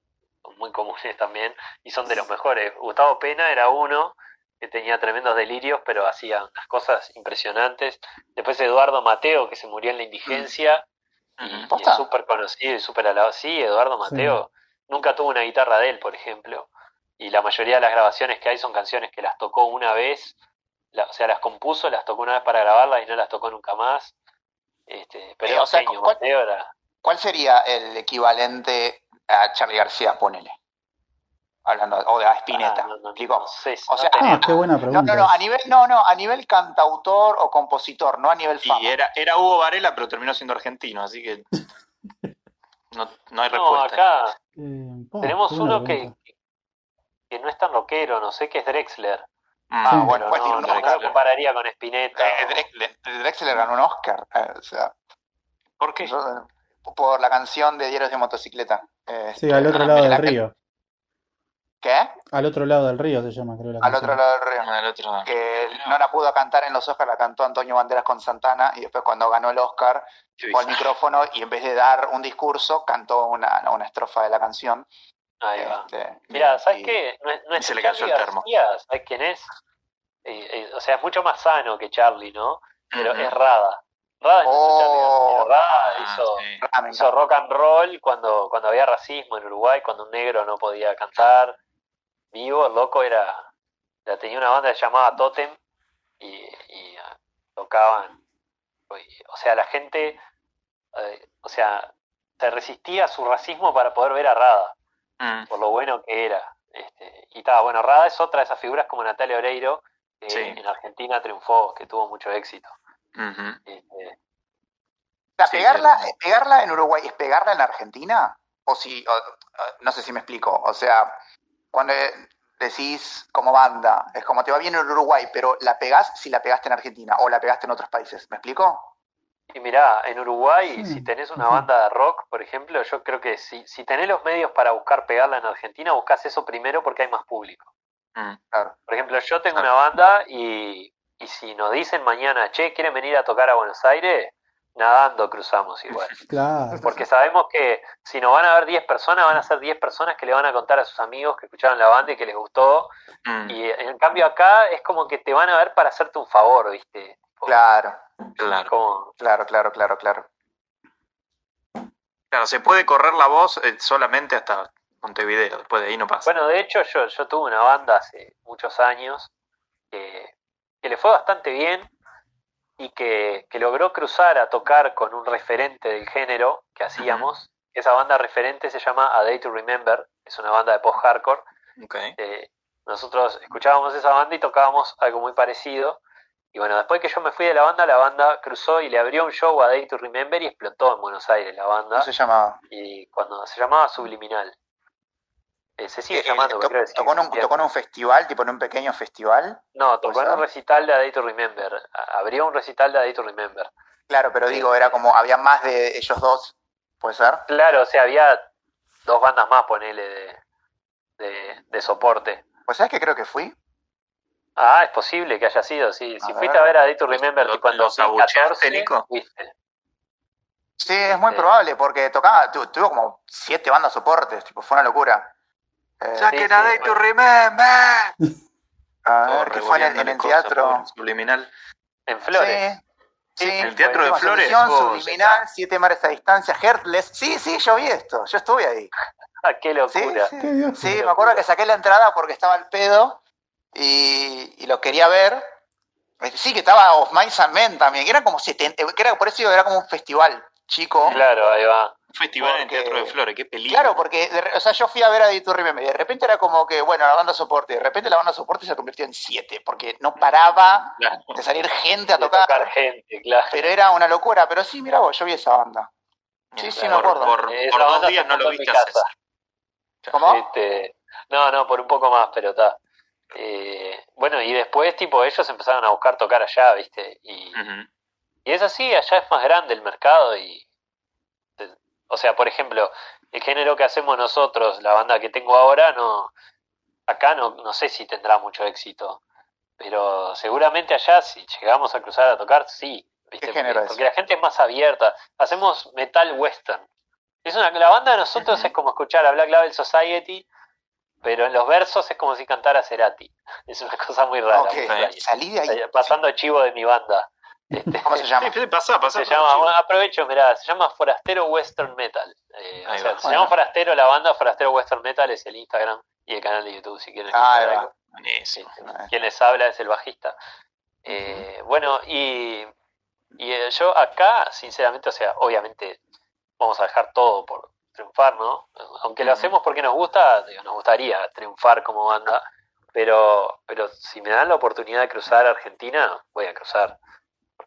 muy comunes también y son de los mejores. Gustavo Pena era uno que tenía tremendos delirios, pero hacía unas cosas impresionantes. Después Eduardo Mateo, que se murió en la indigencia y, Ujú. y ¿Posta? es súper conocido y súper alabado. Sí, Eduardo Mateo nunca tuvo una guitarra de él, por ejemplo. Y la mayoría de las grabaciones que hay son canciones que las tocó una vez, la- o sea, las compuso, las tocó una vez para grabarlas y no las tocó nunca más. Este, pero Eh, o sea, genio, ¿cuál- Mateo era- ¿Cuál sería el equivalente a Charlie García, ponele? Hablando, o de a Spinetta. Ah, no, no, no sé si- O no sea, tenía- Ah, qué buena pregunta. no, no, a nivel, no, no, a nivel cantautor o compositor, no a nivel fama. Y era, era Hugo Varela, pero terminó siendo argentino, así que (laughs) no, no hay no, respuesta. acá Eh, tenemos uno que, que no es tan rockero, no sé, que es Drexler. Mm, Ah, Sí. bueno, pues no, lo compararía con Spinetta. Eh, Drexler, Drexler ganó un Oscar, eh, o sea, ¿Por qué? yo, eh, por la canción de Diarios de Motocicleta. Eh, Sí, al otro lado la del que- río. ¿Qué? Al otro lado del río se llama, creo la Al canción. otro lado del río. Otro. Que no la pudo cantar en los Oscars, la cantó Antonio Banderas con Santana y después cuando ganó el Oscar fue al micrófono y en vez de dar un discurso cantó una, una estrofa de la canción. Ahí va. Este, Mira, ¿sabes y- qué? No es, no y es se le cayó el termo. García, ¿sabes quién es? Eh, eh, o sea, es mucho más sano que Charlie, ¿no? Pero es Rada. Es Charly Oh. Rada Ah, hizo, sí. Ah, hizo encanta. rock and roll cuando, cuando había racismo en Uruguay, cuando un negro no podía cantar vivo. El loco era. ya tenía una banda que se llamaba Totem y, y, ah, tocaban. y, o sea, la gente. eh, o sea, se resistía a su racismo para poder ver a Rada Mm, por lo bueno que era. Este, y estaba, bueno, Rada es otra de esas figuras como Natalia Oreiro, que Sí. en Argentina triunfó, que tuvo mucho éxito. Este, O sea, Sí, pegarla, sí. eh, pegarla en Uruguay, ¿es pegarla en Argentina? O si, o- o- no sé si me explico. O sea, cuando eh, decís como banda, es como te va bien en Uruguay, pero la pegás si la pegaste en Argentina o la pegaste en otros países. ¿Me explico? y mirá, en Uruguay, Sí. si tenés una banda de rock, por ejemplo, yo creo que si, si tenés los medios para buscar pegarla en Argentina, buscás eso primero porque hay más público. Mm, Claro. Por ejemplo, yo tengo Claro. una banda y, y si nos dicen mañana, che, ¿quieren venir a tocar a Buenos Aires? Nadando cruzamos igual. (laughs) Claro. Porque sabemos que si nos van a ver 10 personas, van a ser 10 personas que le van a contar a sus amigos que escucharon la banda y que les gustó. mm, Y en cambio acá es como que te van a ver para hacerte un favor, ¿viste? Claro, claro. como- claro, claro, claro, claro. Claro, se puede correr la voz eh, solamente hasta Montevideo, después de ahí no pasa. Bueno, de hecho yo, yo tuve una banda hace muchos años que, que le fue bastante bien y que, que logró cruzar a tocar con un referente del género que hacíamos. Esa banda referente se llama A Day to Remember, es una banda de post-hardcore. Eh, nosotros escuchábamos esa banda y tocábamos algo muy parecido. Y bueno, después que yo me fui de la banda, la banda cruzó y le abrió un show a Day to Remember y explotó en Buenos Aires la banda. ¿Cómo se llamaba? Y cuando se llamaba Subliminal. Eh, se sigue Eh, llamando, to- pero creo que sigue tocó, en un, tocó en un festival, tipo en un pequeño festival. No, tocó en ¿Puede un recital de A Day to Remember. A- Abrió un recital de A Day to Remember. Claro, pero digo, era como, había más de ellos dos, ¿puede ser? Claro, o sea, había dos bandas más, ponele, de, de, de soporte. Pues sabes que creo que fui. Ah, es posible que haya sido, sí. Si fuiste a ver a Day to Remember ¿Los- tipo en los 2014, abucheaste, Nico? fuiste. Sí, es muy Sí. probable, porque tocaba, tu- tuvo como siete bandas soportes, tipo, fue una locura. Eh, Saquen sí, a sí, Day to bueno. Remember. a ver, que fue en el, en el teatro. Subliminal. En Flores. Sí, sí. El Teatro de Flores, vos, Subliminal, Siete Mares a Distancia, Heartless. Sí, sí, yo vi esto, yo estuve ahí. Ah, (laughs) qué Sí, locura. sí. Qué Dios. Sí, me acuerdo que saqué la entrada porque estaba al pedo y, y lo quería ver. Eh, Sí, que estaba Of Mice and Men también, que era como 70, que era, por eso digo que era como un festival chico. Claro, ahí va. Un festival en el Teatro de Flores, qué peligro. Claro, porque, de o sea, yo fui a ver a Dito Remember y de repente era como que, bueno, la banda soporte, de repente la banda soporte se convirtió en siete, porque no paraba Claro. de salir gente a De tocar, tocar gente, claro. pero era una locura, pero sí, mira vos, yo vi esa banda. Sí, sí, me acuerdo. Por, dos días no lo viste casa. ¿Cómo? Este, no, no, por un poco más, pero está. Eh, bueno, y después, tipo, ellos empezaron a buscar tocar allá, ¿viste? Y es así, allá es más grande el mercado y... O sea, por ejemplo, el género que hacemos nosotros, la banda que tengo ahora, no... Acá no, no sé si tendrá mucho éxito, pero seguramente allá, si llegamos a cruzar a tocar, sí. ¿viste? ¿Qué género porque, es? la gente es más abierta. Hacemos metal western. Es una, la banda de nosotros es (laughs) como escuchar a Black Label Society, pero en los versos es como si cantara Cerati. (laughs) Es una cosa muy rara. Ok, muy extraña. salí de ahí. Eh, Pasando chivo de mi banda. (laughs) ¿Cómo se llama? Sí, se llama, bueno, aprovecho, mirá, se llama Forastero Western Metal. Eh, o sea, se llama Forastero la banda, Forastero Western Metal es el Instagram y el canal de YouTube si quieren Ah. Sí. Quien les habla es el bajista. Eh, bueno, y, y eh, yo acá, sinceramente, o sea, obviamente vamos a dejar todo por triunfar, ¿no? Aunque lo hacemos porque nos gusta, digo, nos gustaría triunfar como banda, pero, pero si me dan la oportunidad de cruzar Argentina, voy a cruzar,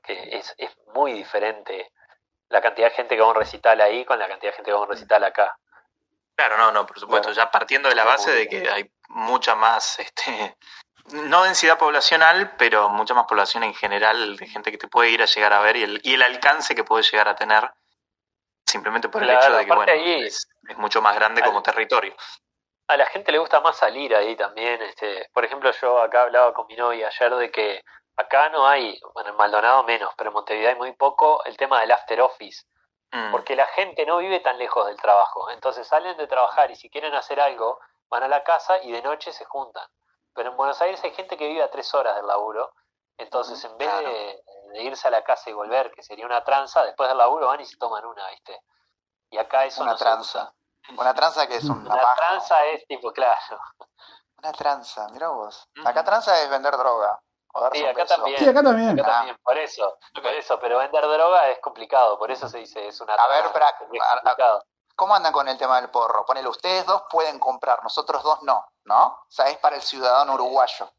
porque es, es muy diferente la cantidad de gente que va a un recital ahí con la cantidad de gente que va a un recital acá. Claro, no, no, por supuesto. Ya partiendo de la base de que hay mucha más, este, no densidad poblacional, pero mucha más población en general de gente que te puede ir a llegar a ver y el, y el alcance que puede llegar a tener simplemente por el hecho de que, bueno, ahí- es, es mucho más grande como territorio. a la gente le gusta más salir ahí también. Este, por ejemplo, yo acá hablaba con mi novia ayer de que acá no hay, bueno, en Maldonado menos, pero en Montevideo hay muy poco el tema del after office, Mm. porque la gente no vive tan lejos del trabajo. Entonces salen de trabajar y si quieren hacer algo, van a la casa y de noche se juntan. Pero en Buenos Aires hay gente que vive a tres horas del laburo. Entonces, en vez claro. de, de irse a la casa y volver, que sería una tranza, después del laburo van y se toman una, ¿viste? Y acá eso Una no se tranza. usa. Una tranza que es una (laughs) Una tranza es tipo, claro. Una tranza, mirá vos. Acá tranza es vender droga. Sí, acá también. Sí, acá también. Acá Ah. también, por eso, por eso, pero vender droga es complicado, por eso se dice es una A ver, es a-. ¿Cómo andan con el tema del porro? Ponele, ustedes dos pueden comprar, nosotros dos no, ¿no? O sea, es para el ciudadano uruguayo.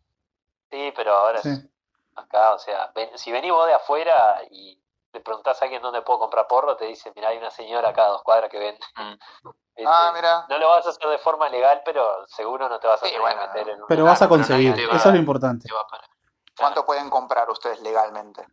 Sí, pero ahora Sí. es acá, o sea, ven- si venís vos de afuera y le preguntás a alguien dónde puedo comprar porro, te dice, mira, hay una señora acá a dos cuadras que vende. Mm. ¿Viste? (laughs) Ah, mira. No lo vas a hacer de forma legal, pero seguro no te vas a Sí, tener bueno, que meter en un... Pero vas a pero conseguir. Eso es lo importante. Te va a ¿Cuánto pueden comprar ustedes legalmente?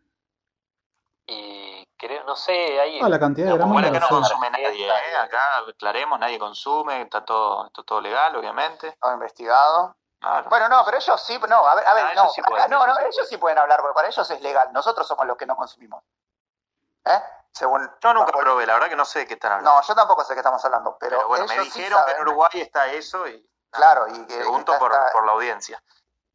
Y creo, no sé, hay... Ah, la cantidad de No, gramos Igual no acá lo no consume nadie, ¿eh? Acá aclaremos, nadie consume, está todo, está todo legal, obviamente. ¿Todo investigado? Claro. Bueno, no, pero ellos sí, no, a ver, a ver, Ah, no, ellos sí pueden, ah, no, no, ellos sí pueden hablar, porque para ellos es legal, nosotros somos los que no consumimos. ¿Eh? Según... Yo nunca probé, la verdad que no sé de qué están hablando. No, yo tampoco sé de qué estamos hablando, pero, pero bueno, me sí dijeron que en. Uruguay está eso y Claro, y que... pregunto que por, está- por la audiencia.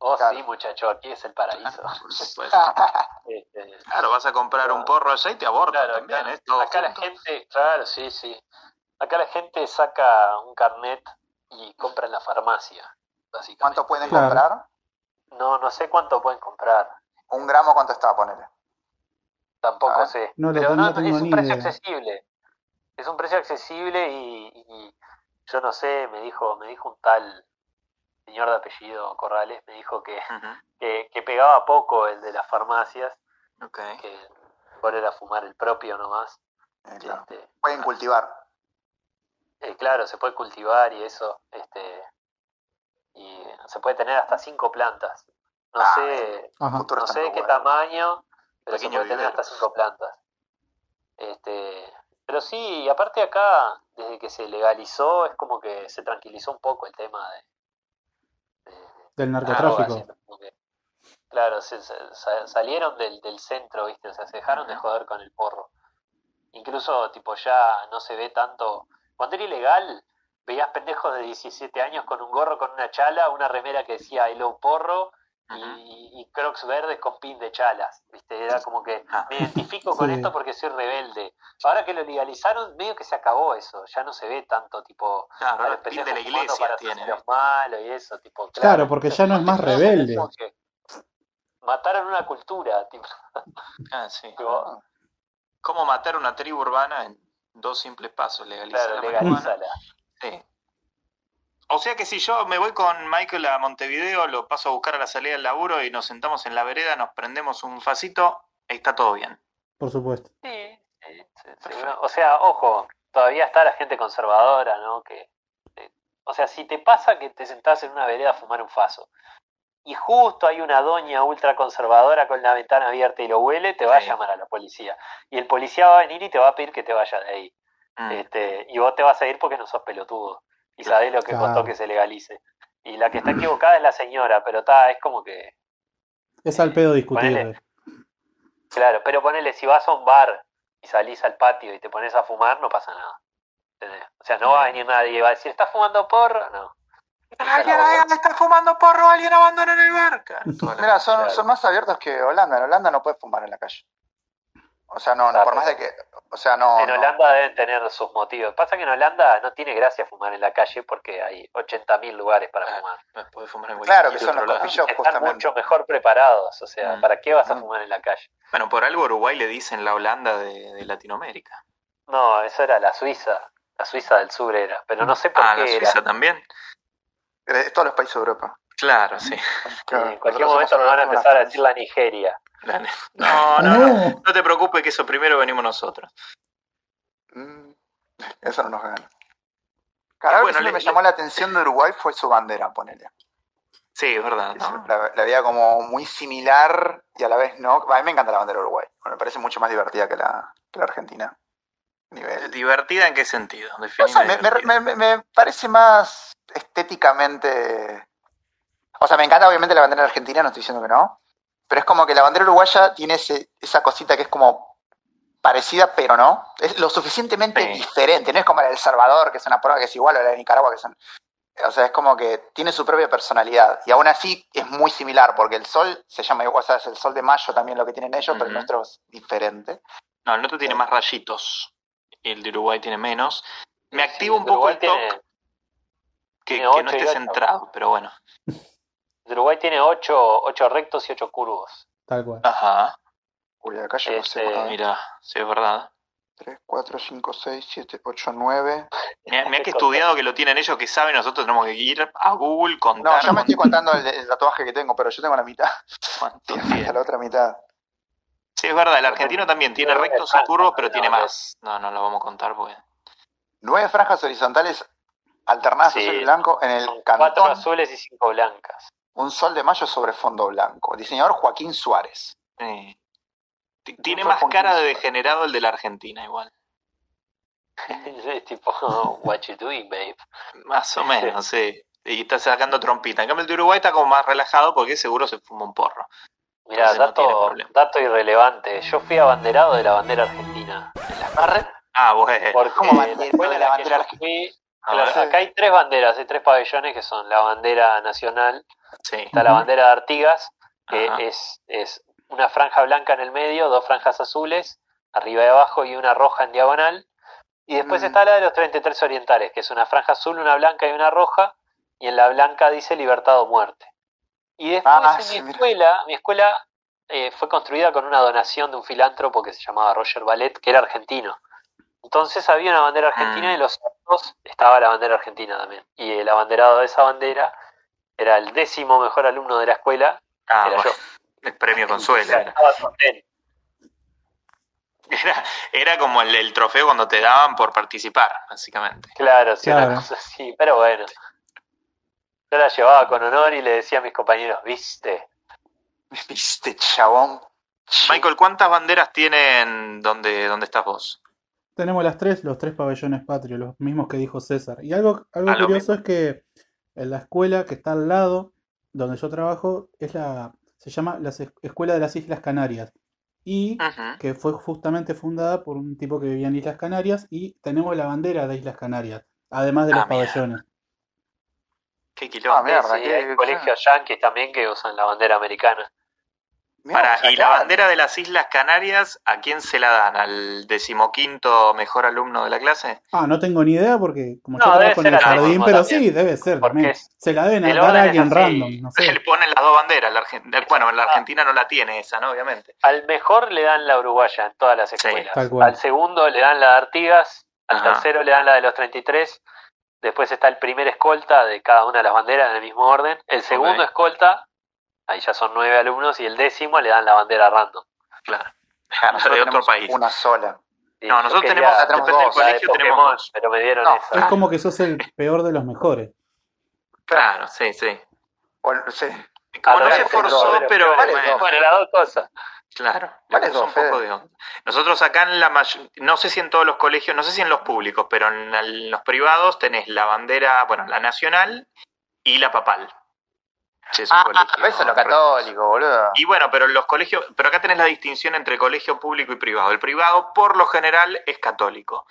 Oh, claro. sí, muchacho, aquí es el paraíso. Por supuesto. (laughs) Este, Claro, vas a comprar un porro allá y te abortan Claro, también, acá, ¿eh? Acá la gente, claro, sí, sí. Acá la gente saca un carnet y compra en la farmacia, básicamente. ¿Cuánto pueden Claro. comprar? No, no sé cuánto pueden comprar, Un gramo, ¿cuánto está? Ponele. tampoco Ah, sé. no Pero no, es un precio idea. accesible. Es un precio accesible y, y yo no sé, me dijo, me dijo un tal señor de apellido Corrales, me dijo que, (laughs) que, que pegaba poco el de las farmacias, que mejor era fumar el propio nomás. Eh, claro. Este, Pueden cultivar. Eh, claro, se puede cultivar y eso, este, y se puede tener hasta cinco plantas. No Ah, sé, Ajá. No sé de qué bueno. tamaño, pero se puede tener hasta cinco plantas. Este, pero sí, y aparte acá, desde que se legalizó, es como que se tranquilizó un poco el tema de- Del drogas, narcotráfico. claro, se, se- sa- salieron del, del centro, ¿viste? O sea, se dejaron de joder con el porro. Incluso, tipo, ya no se ve tanto. Cuando era ilegal, veías pendejos de 17 años con un gorro, con una chala, una remera que decía Hello Porro y, y crocs verdes con pin de chalas, ¿viste? Era como que Ah. me identifico (laughs) con Sí. esto porque soy rebelde. Ahora que lo legalizaron, medio que se acabó eso. Ya no se ve tanto, tipo, Claro, a ahora los el pin de la iglesia para tiene. los malos y eso, tipo, Claro, porque ya no es más rebelde. Mataron una cultura, (laughs) tipo, Ah, sí. tipo, ¿Cómo matar una tribu urbana en dos simples pasos? Legalizar claro, la. Sí. O sea que si yo me voy con Michael a Montevideo, lo paso a buscar a la salida del laburo y nos sentamos en la vereda, nos prendemos un facito, está todo bien. Por supuesto. Sí, sí, sí, seguro. O sea, ojo, todavía está la gente conservadora, ¿no? Que, eh, o sea, si te pasa que te sentás en una vereda a fumar un faso y justo hay una doña ultra conservadora con la ventana abierta y lo huele, te va Sí. a llamar a la policía. Y el policía va a venir y te va a pedir que te vayas de ahí. Mm. Este, y vos te vas a ir porque no sos pelotudo. Y sabés lo que Claro. costó que se legalice. Y la que está equivocada es la señora, pero está, es como que Es al pedo discutir. ponele. Claro, pero ponele, si vas a un bar y salís al patio y te pones a fumar, no pasa nada. ¿Entendés? O sea, no va a venir nadie y va a decir, ¿estás fumando porro? No. ¿Alguien, alguien está fumando porro? ¿Alguien abandona en el bar? (laughs) Mira, son, Claro. son más abiertos que Holanda. En Holanda no puedes fumar en la calle. O sea, no, no, por más de que. O sea, no. En no. Holanda deben tener sus motivos. Pasa que en Holanda no tiene gracia fumar en la calle porque hay 80.000 lugares para Ah, fumar. no puede fumar en Claro, que son los coffee shops, Están justamente. mucho mejor preparados. O sea, Mm. ¿para qué vas a Mm. fumar en la calle? Bueno, por algo Uruguay le dicen la Holanda de, de Latinoamérica. No, eso era la Suiza. La Suiza del Sur era, pero no sé por Ah, qué la era. Suiza también. Todos los países de Europa. Claro, sí. Claro, en cualquier momento nos van a empezar a la decir la Nigeria. La- (laughs) No, no, no. No. No te preocupes que eso primero venimos nosotros. Mm, Eso no nos gana. Claro, Bueno, bueno, le- me le- llamó la atención de Uruguay fue su bandera, ponele. Sí, es verdad. ¿no? La, la veía como muy similar y a la vez no. A mí me encanta la bandera de Uruguay. Me parece mucho más divertida que la, que la Argentina. Nivel. ¿Divertida en qué sentido? No Definime sé, me, me- divertida. me- me parece más estéticamente. O sea, me encanta obviamente la bandera argentina, no estoy diciendo que no. Pero es como que la bandera uruguaya tiene ese- esa cosita que es como parecida, pero no. Es lo suficientemente Sí. diferente. No es como la de El Salvador, que es una prueba que es igual, o la de Nicaragua, que son. O sea, es como que tiene su propia personalidad. Y aún así es muy similar, porque el sol se llama igual, o sea, es el sol de mayo también lo que tienen ellos, pero el nuestro es diferente. No, el nuestro tiene más rayitos. El de Uruguay tiene menos. Me activa Sí, un poco el toque que, no esté centrado, pero bueno. Uruguay tiene 8, ocho rectos y 8 curvos. Tal cual. Ajá, Uy, acá yo no sé. Este, mira, sí es verdad. 3, 4, 5, 6, 7, 8, 9. Mira, mira que estudiado que lo tienen ellos que saben, nosotros tenemos que ir a Google, No, contar yo me estoy contando el, el tatuaje que tengo, pero yo tengo la mitad. (laughs) tiene. la otra mitad. Sí, es verdad, el argentino también tiene rectos y curvos, pero no, tiene no, más. No, no lo vamos a contar porque... Nueve franjas horizontales alternadas Sí. azul y blanco en el Son cuatro cantón. azules y cinco blancas. Un sol de mayo sobre fondo blanco. Diseñador Joaquín Suárez. eh, tiene más Joaquín cara de Suárez. degenerado el de la Argentina igual. (laughs) es tipo, what you doing, babe? Más o menos, (laughs) sí. Y está sacando trompita. En cambio el de Uruguay está como más relajado porque seguro se fuma un porro. Mira, no dato, dato irrelevante. Yo fui abanderado de la bandera argentina. En la escuela. Ah, bueno. Porque ¿Cómo bandera de la bandera yo fui, A claro, ver, acá hay tres banderas, hay tres pabellones que son la bandera nacional, sí. está la bandera de Artigas, que Ajá. es, es una franja blanca en el medio, dos franjas azules, arriba y abajo, y una roja en diagonal. Y después Mm. está la de los 33 orientales, que es una franja azul, una blanca y una roja, y en la blanca dice libertad o muerte. Y después Ah, en sí, mi mira. escuela, mi escuela eh, fue construida con una donación de un filántropo que se llamaba Roger Ballet, que era argentino. Entonces había una bandera argentina Mm. y en los otros estaba la bandera argentina también. Y el abanderado de esa bandera era el décimo mejor alumno de la escuela, Ah, era bueno, yo. el premio consuelo. Era, como el, el trofeo cuando te daban por participar, básicamente. Claro, sí, Claro. una cosa así, pero bueno. Yo la llevaba con honor y le decía a mis compañeros, viste, Viste, chabón. Michael, ¿cuántas banderas tienen donde, donde estás vos? Tenemos las tres, los tres pabellones patrios, los mismos que dijo César. Y algo, algo Ah, curioso mismo. es que en la escuela que está al lado, donde yo trabajo, es la, se llama la Es- Escuela de las Islas Canarias. Y que fue justamente fundada por un tipo que vivía en Islas Canarias y tenemos la bandera de Islas Canarias, además de Ah, los mira. pabellones. Qué quilombo. Ah, mierda, sí, qué- hay colegios yanquis también que usan la bandera americana. Para, y la bandera de las Islas Canarias, ¿a quién se la dan? ¿Al decimoquinto mejor alumno de la clase? Ah, no tengo ni idea porque como No, yo debe trabajo en ser el jardín, pero también. sí, debe ser Porque Se la deben dar a alguien así. random, no Se sé. (laughs) le ponen las dos banderas. La Argen- bueno, en la Ah. Argentina no la tiene esa, ¿no? Obviamente. Al mejor le dan la uruguaya en todas las escuelas. tal cual. Al segundo le dan la de Artigas, al Ajá. tercero le dan la de los 33, después está el primer escolta de cada una de las banderas en el mismo orden, el segundo escolta, ahí ya son nueve alumnos, y el décimo le dan la bandera random. Claro. Nosotros de otro país. Una sola. No, nosotros quería tenemos, tenemos depende del dos, de colegio, tenemos Pokémon, dos. pero me dieron No, esa. Es como que sos el peor de los mejores. Claro, sí, sí. Bueno, sí. Como no se vale, forzó, vale, pero vale bueno, dos. Bueno, las dos cosas. claro, le Vale dos, un poco de onda. Nosotros acá en la may- no sé si en todos los colegios, no sé si en los públicos, pero en el- los privados tenés la bandera, bueno, la nacional y la papal. Es un Ah, colegio eso es lo católico, boludo. Y bueno, pero los colegios, pero acá tenés la distinción entre colegio público y privado. El privado, por lo general, es católico.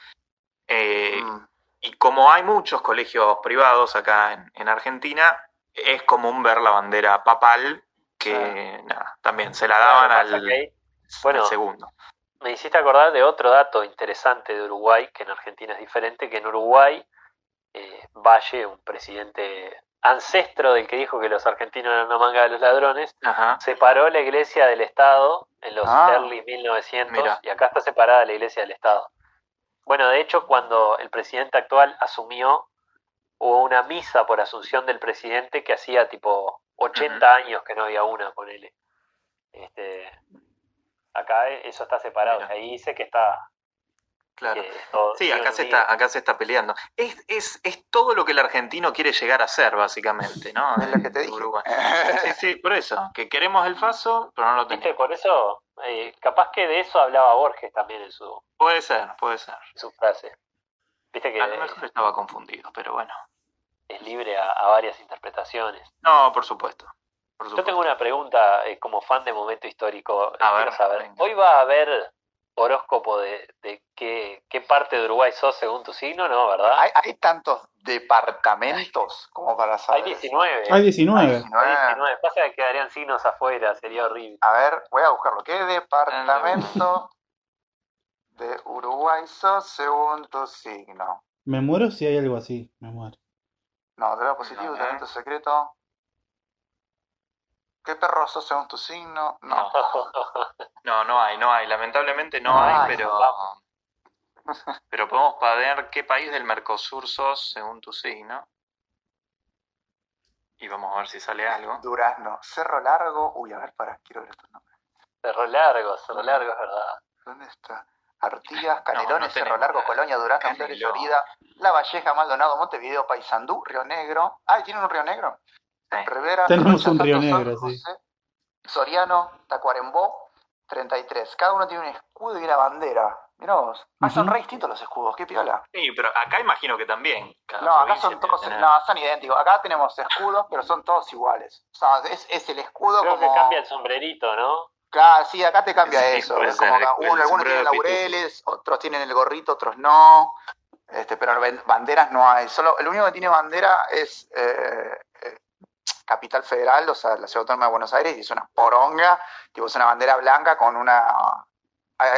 Eh, Mm. Y como hay muchos colegios privados acá en, en Argentina, es común ver la bandera papal, que nada, también se la daban Claro, al, ahí- bueno, al segundo. Me hiciste acordar de otro dato interesante de Uruguay, que en Argentina es diferente, que en Uruguay, eh, Valle, un presidente ancestro del que dijo que los argentinos eran una manga de los ladrones, Ajá. separó la iglesia del Estado en los Ah. early 1900 Mira. y acá está separada la iglesia del Estado. Bueno, de hecho, cuando el presidente actual asumió, hubo una misa por asunción del presidente que hacía tipo 80 años que no había una, ponele. Este, acá eso está separado. Ahí dice que está. Claro. todo- Sí, acá se está, acá se está peleando. Es, es, es todo lo que el argentino quiere llegar a ser, básicamente, ¿no? (laughs) Es lo que te dije. Uruguay. (laughs) Sí, sí, por eso, que queremos el faso, pero no lo ¿Viste? tenemos. Por eso, eh, capaz que de eso hablaba Borges también en su, Puede ser, puede ser. en su frase. Viste que A lo mejor estaba confundido, pero bueno. es libre a, a varias interpretaciones. No, por supuesto. Por Yo tengo una pregunta eh, como fan de momento histórico. A ver, saber. venga. ¿Hoy va a haber horóscopo de, parte de Uruguay sos según tu signo? ¿No, verdad? Hay, hay tantos departamentos como para Hay saber. 19. Hay 19. Hay Hay 19. 19. Pasa que quedarían signos afuera, sería horrible. A ver, voy a buscarlo. ¿Qué departamento (laughs) de Uruguay sos según tu signo? Me muero si hay algo así. Me muero. No, de lo positivo, No, ¿eh? talento secreto. ¿Qué perro sos según tu signo? No. (laughs) No, no hay, no hay. Lamentablemente no No hay, hay, pero. (laughs) Pero podemos ver qué país del Mercosur sos según tu signo. Y vamos a ver si sale algo. Durazno. Cerro Largo. Uy, a ver, para, quiero ver estos nombres. Cerro largo, cerro largo, es verdad. ¿Dónde está? Artigas, Canelones, no Cerro. Largo, Colonia, Durazno. Flores, Florida, La Valleja, Maldonado, Montevideo, Paysandú, Río Negro. Ah, ¿tienen un Río Negro? Sí. Rivera, Tenemos un Río Negro, sí. Soriano, Tacuarembó, 33. Cada uno tiene un escudo y una bandera. Mirá vos. Ah, son re distintos los escudos, qué piola. Sí, pero acá imagino que también. No, acá son todos, tener- no, son idénticos. Acá tenemos escudos, pero son todos iguales. O sea, es, es el escudo Creo como... que cambia el sombrerito, ¿no? Claro, sí, acá te cambia Sí, eso. es como el- algunos tienen laureles, otros tienen el gorrito, otros no. Este, pero banderas no hay. Solo el único que tiene bandera es eh, eh, Capital Federal, o sea, la ciudad autónoma de Buenos Aires, y es una poronga, tipo es una bandera blanca con una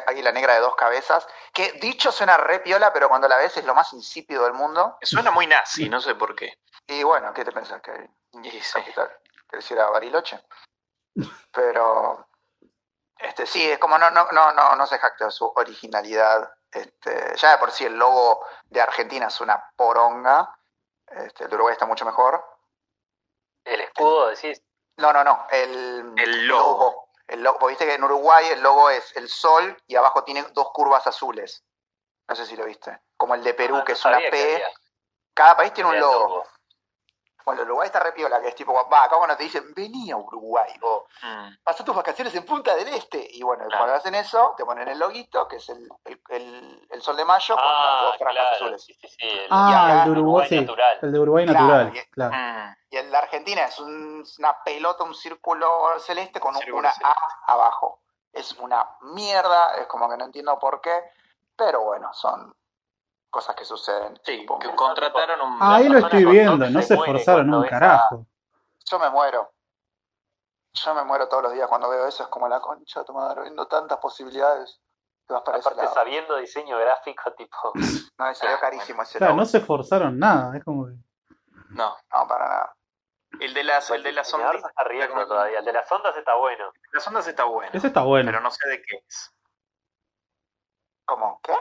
águila negra de dos cabezas, que dicho suena re piola, pero cuando la ves es lo más insípido del mundo. Suena muy nazi, no sé por qué. Y bueno, ¿qué te pensás que sí. capital, que decía Bariloche. Pero este sí, es como no, no, no, no, no se jacta su originalidad. Este, ya de por sí el logo de Argentina es una poronga. Este, el de Uruguay está mucho mejor. El escudo, decís. No, no, no. El, El logo. El logo. Viste que en Uruguay el logo es el sol y abajo tiene dos curvas azules. No sé si lo viste. Como el de Perú, Ah, que no es una que P. Cada país tiene un logo. Bueno, el Uruguay está re piola, que es tipo, va, acá cuando te dicen, vení a Uruguay, o Mm. pasá tus vacaciones en Punta del Este. Y bueno, Claro. cuando hacen eso, te ponen el loguito, que es el, el, el- el sol de mayo, con las Ah, dos franjas claro. azules. Sí, sí, sí. El, Ah, acá, el de Uruguay, sí. natural. El de Uruguay Claro, natural, y- claro. Mm. Y el de Argentina es un- una pelota, un círculo celeste con un- Círculo una celeste. A abajo. Es una mierda, es como que no entiendo por qué, pero bueno, son cosas que suceden. Sí, supongo. que contrataron un. Ah, ahí lo estoy viendo, no se esforzaron un carajo. Yo me muero. Yo me muero todos los días cuando veo eso, es como la concha de tu madre, viendo tantas posibilidades. Te vas para ese Aparte, lado. sabiendo diseño gráfico, tipo. (laughs) No, y salió carísimo ese Claro, logo. no se esforzaron nada, es como que... No, No, para nada. el de las, el de las ondas. está riendo todavía. El de las ondas está bueno. Las ondas está bueno, Ese está bueno. pero no sé de qué es. ¿Cómo? ¿Qué?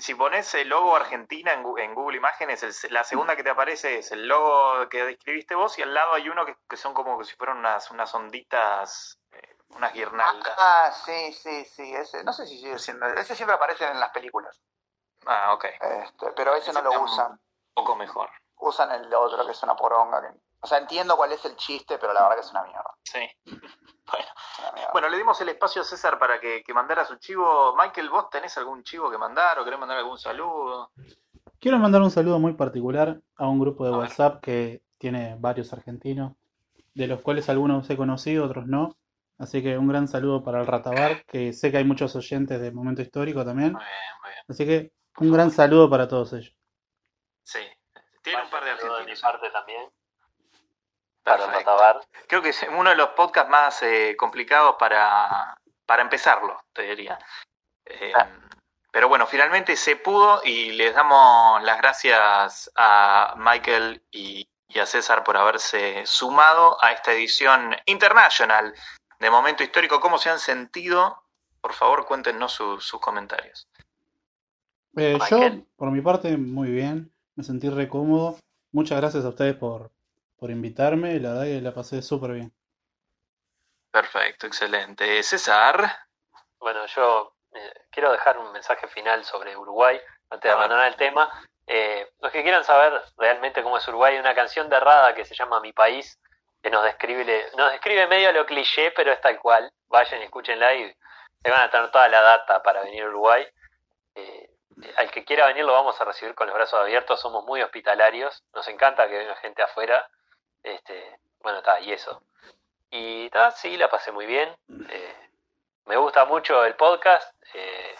Si pones el logo Argentina en en Google Imágenes, el- la segunda que te aparece es el logo que describiste vos y al lado hay uno que, que son como si fueran unas, unas onditas, eh, unas guirnaldas. Ah, sí, sí, sí, ese, no sé si sigue siendo, ese siempre aparece en las películas, Ah, ok, este, pero ese no lo usan, un poco mejor. usan el otro que es una poronga, que, o sea, entiendo cuál es el chiste, pero la verdad que es una mierda, Sí. (laughs) mierda. Bueno, le dimos el espacio a César para que, que mandara su chivo. Michael, ¿vos tenés algún chivo que mandar o querés mandar algún saludo? Quiero mandar un saludo muy particular a un grupo de A ver. WhatsApp que tiene varios argentinos, de los cuales algunos he conocido, otros no. Así que un gran saludo para el Ratabar, que sé que hay muchos oyentes de Momento Histórico también. Muy bien, muy bien. Así que un gran saludo para todos ellos. Sí. Tiene un par de argentinos. De mi parte también. Para Perfecto. Ratabar. Creo que es uno de los podcasts más eh, complicados para, para empezarlo, te diría. Eh, pero bueno, finalmente se pudo y les damos las gracias a Michael y, y a César por haberse sumado a esta edición internacional de Momento Histórico. ¿Cómo se han sentido? Por favor, cuéntenos su- sus comentarios. Eh, yo, por mi parte, muy bien. Me sentí re cómodo. Muchas gracias a ustedes por, por invitarme. La verdad que la pasé súper bien. Perfecto, excelente. César. Bueno, yo eh, quiero dejar un mensaje final sobre Uruguay antes de abandonar el tema. Eh, los que quieran saber realmente cómo es Uruguay, hay una canción de Rada que se llama Mi País, que nos describe, nos describe medio a lo cliché, pero es tal cual. Vayan y escúchenla y se van a tener toda la data para venir a Uruguay. Eh, al que quiera venir lo vamos a recibir con los brazos abiertos, somos muy hospitalarios, nos encanta que venga gente afuera. Este, bueno, está, y eso. Y ta, sí, la pasé muy bien. Eh, me gusta mucho el podcast. eh,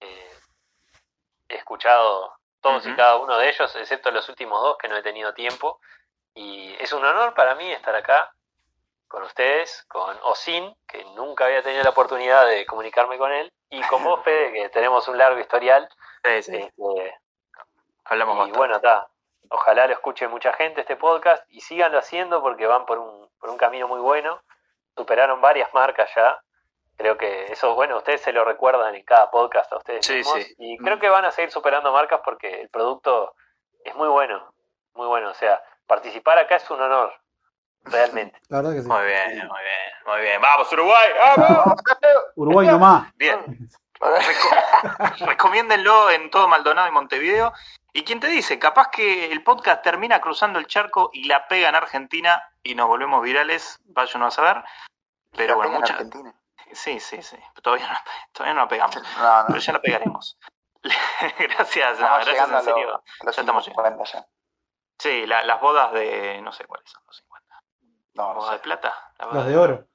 eh, he escuchado todos y cada uno de ellos, excepto los últimos dos que no he tenido tiempo. Y es un honor para mí estar acá con ustedes, con Osin, que nunca había tenido la oportunidad de comunicarme con él, y con vos, (laughs) Fede, que tenemos un largo historial. Sí, sí, Este, hablamos y bastante. bueno, está. Ojalá lo escuche mucha gente este podcast y síganlo haciendo porque van por un, por un camino muy bueno. Superaron varias marcas ya. Creo que eso, bueno, ustedes se lo recuerdan en cada podcast a ustedes Sí, mismos. sí. Y creo que van a seguir superando marcas porque el producto es muy bueno. Muy bueno. O sea, participar acá es un honor. Realmente. (laughs) La verdad que sí. Muy bien, muy bien, muy bien. ¡Vamos, Uruguay! ¡Vamos! Uruguay nomás. Bien. (laughs) Reco- (laughs) recomiéndenlo en todo Maldonado y Montevideo. Y quién te dice, capaz que el podcast termina cruzando el charco y la pega en Argentina y nos volvemos virales, vaya uno a saber. Pero La bueno, pega en muchas. Argentina. Sí, sí, sí. Todavía no, todavía no la pegamos, No, no. pero ya la pegaremos. (laughs) gracias, no, gracias llegando en lo- serio. Ya estamos 50 ya. Sí, la- las bodas de. No sé cuáles son los 50. No, no ¿Bodas de plata? La boda Las de oro.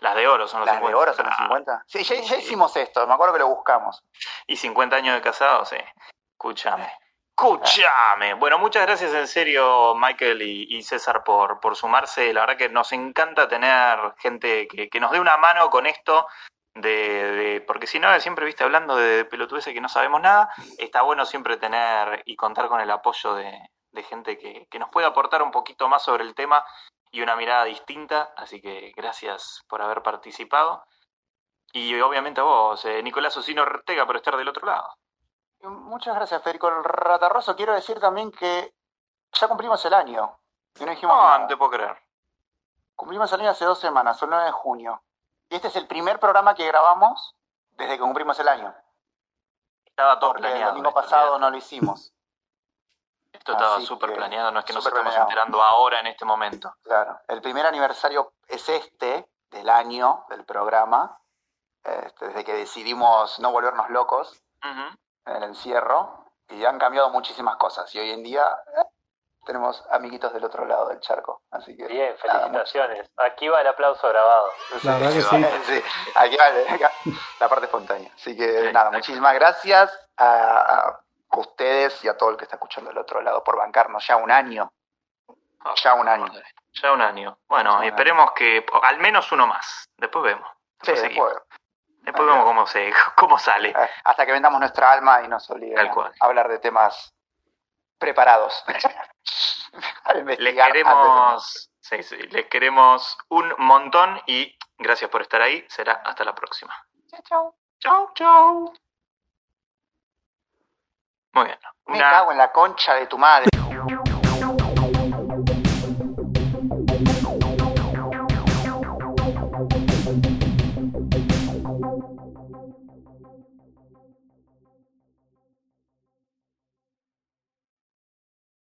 Las de oro son los ¿Las 50. de oro son los Ah, 50? Sí, ya, hicimos esto, me acuerdo que lo buscamos. Y 50 años de casado, sí. Escúchame. Escúchame. Bueno, muchas gracias en serio, Michael y, y César, por, por sumarse. La verdad que nos encanta tener gente que, que nos dé una mano con esto. De, de- porque si no, siempre viste hablando de pelotudeces que no sabemos nada. Está bueno siempre tener y contar con el apoyo de, de gente que, que nos pueda aportar un poquito más sobre el tema y una mirada distinta. Así que gracias por haber participado. Y obviamente a vos, eh, Nicolás Osino Ortega, por estar del otro lado. Muchas gracias, Federico el Ratarroso. Quiero decir también que ya cumplimos el año. Y no dijimos No, te puedo creer. Cumplimos el año hace dos semanas, el 9 de junio. Y este es el primer programa que grabamos desde que cumplimos el año. Estaba todo Porque el planeado. domingo pasado no lo hicimos. (laughs) Esto estaba súper planeado, no es que nos estamos planeado. enterando ahora en este momento. Claro. El primer aniversario es este, del año del programa. Este, desde que decidimos no volvernos locos en el encierro. Y han cambiado muchísimas cosas. Y hoy en día eh, tenemos amiguitos del otro lado del charco. Así que. Bien, nada, felicitaciones. Aquí va el aplauso grabado. La verdad que sí. Sí, (laughs) aquí vale, acá, la parte espontánea. Así que Sí, nada, exacto. muchísimas gracias a, a ustedes y a todo el que está escuchando del otro lado por bancarnos ya un año. Ya un año. Ya un año. Bueno, esperemos que al menos uno más. Después vemos. Sí, Después seguimos. después, Después vemos cómo, se, (laughs) cómo sale. eh, hasta que vendamos nuestra alma y nos obliguen a, hablar de temas preparados. (laughs) (laughs) Les queremos, sí, sí, les queremos un montón y gracias por estar ahí. Será hasta la próxima. Chau, chau. Chau, chau. Muy bien. Me cago en la concha de tu madre.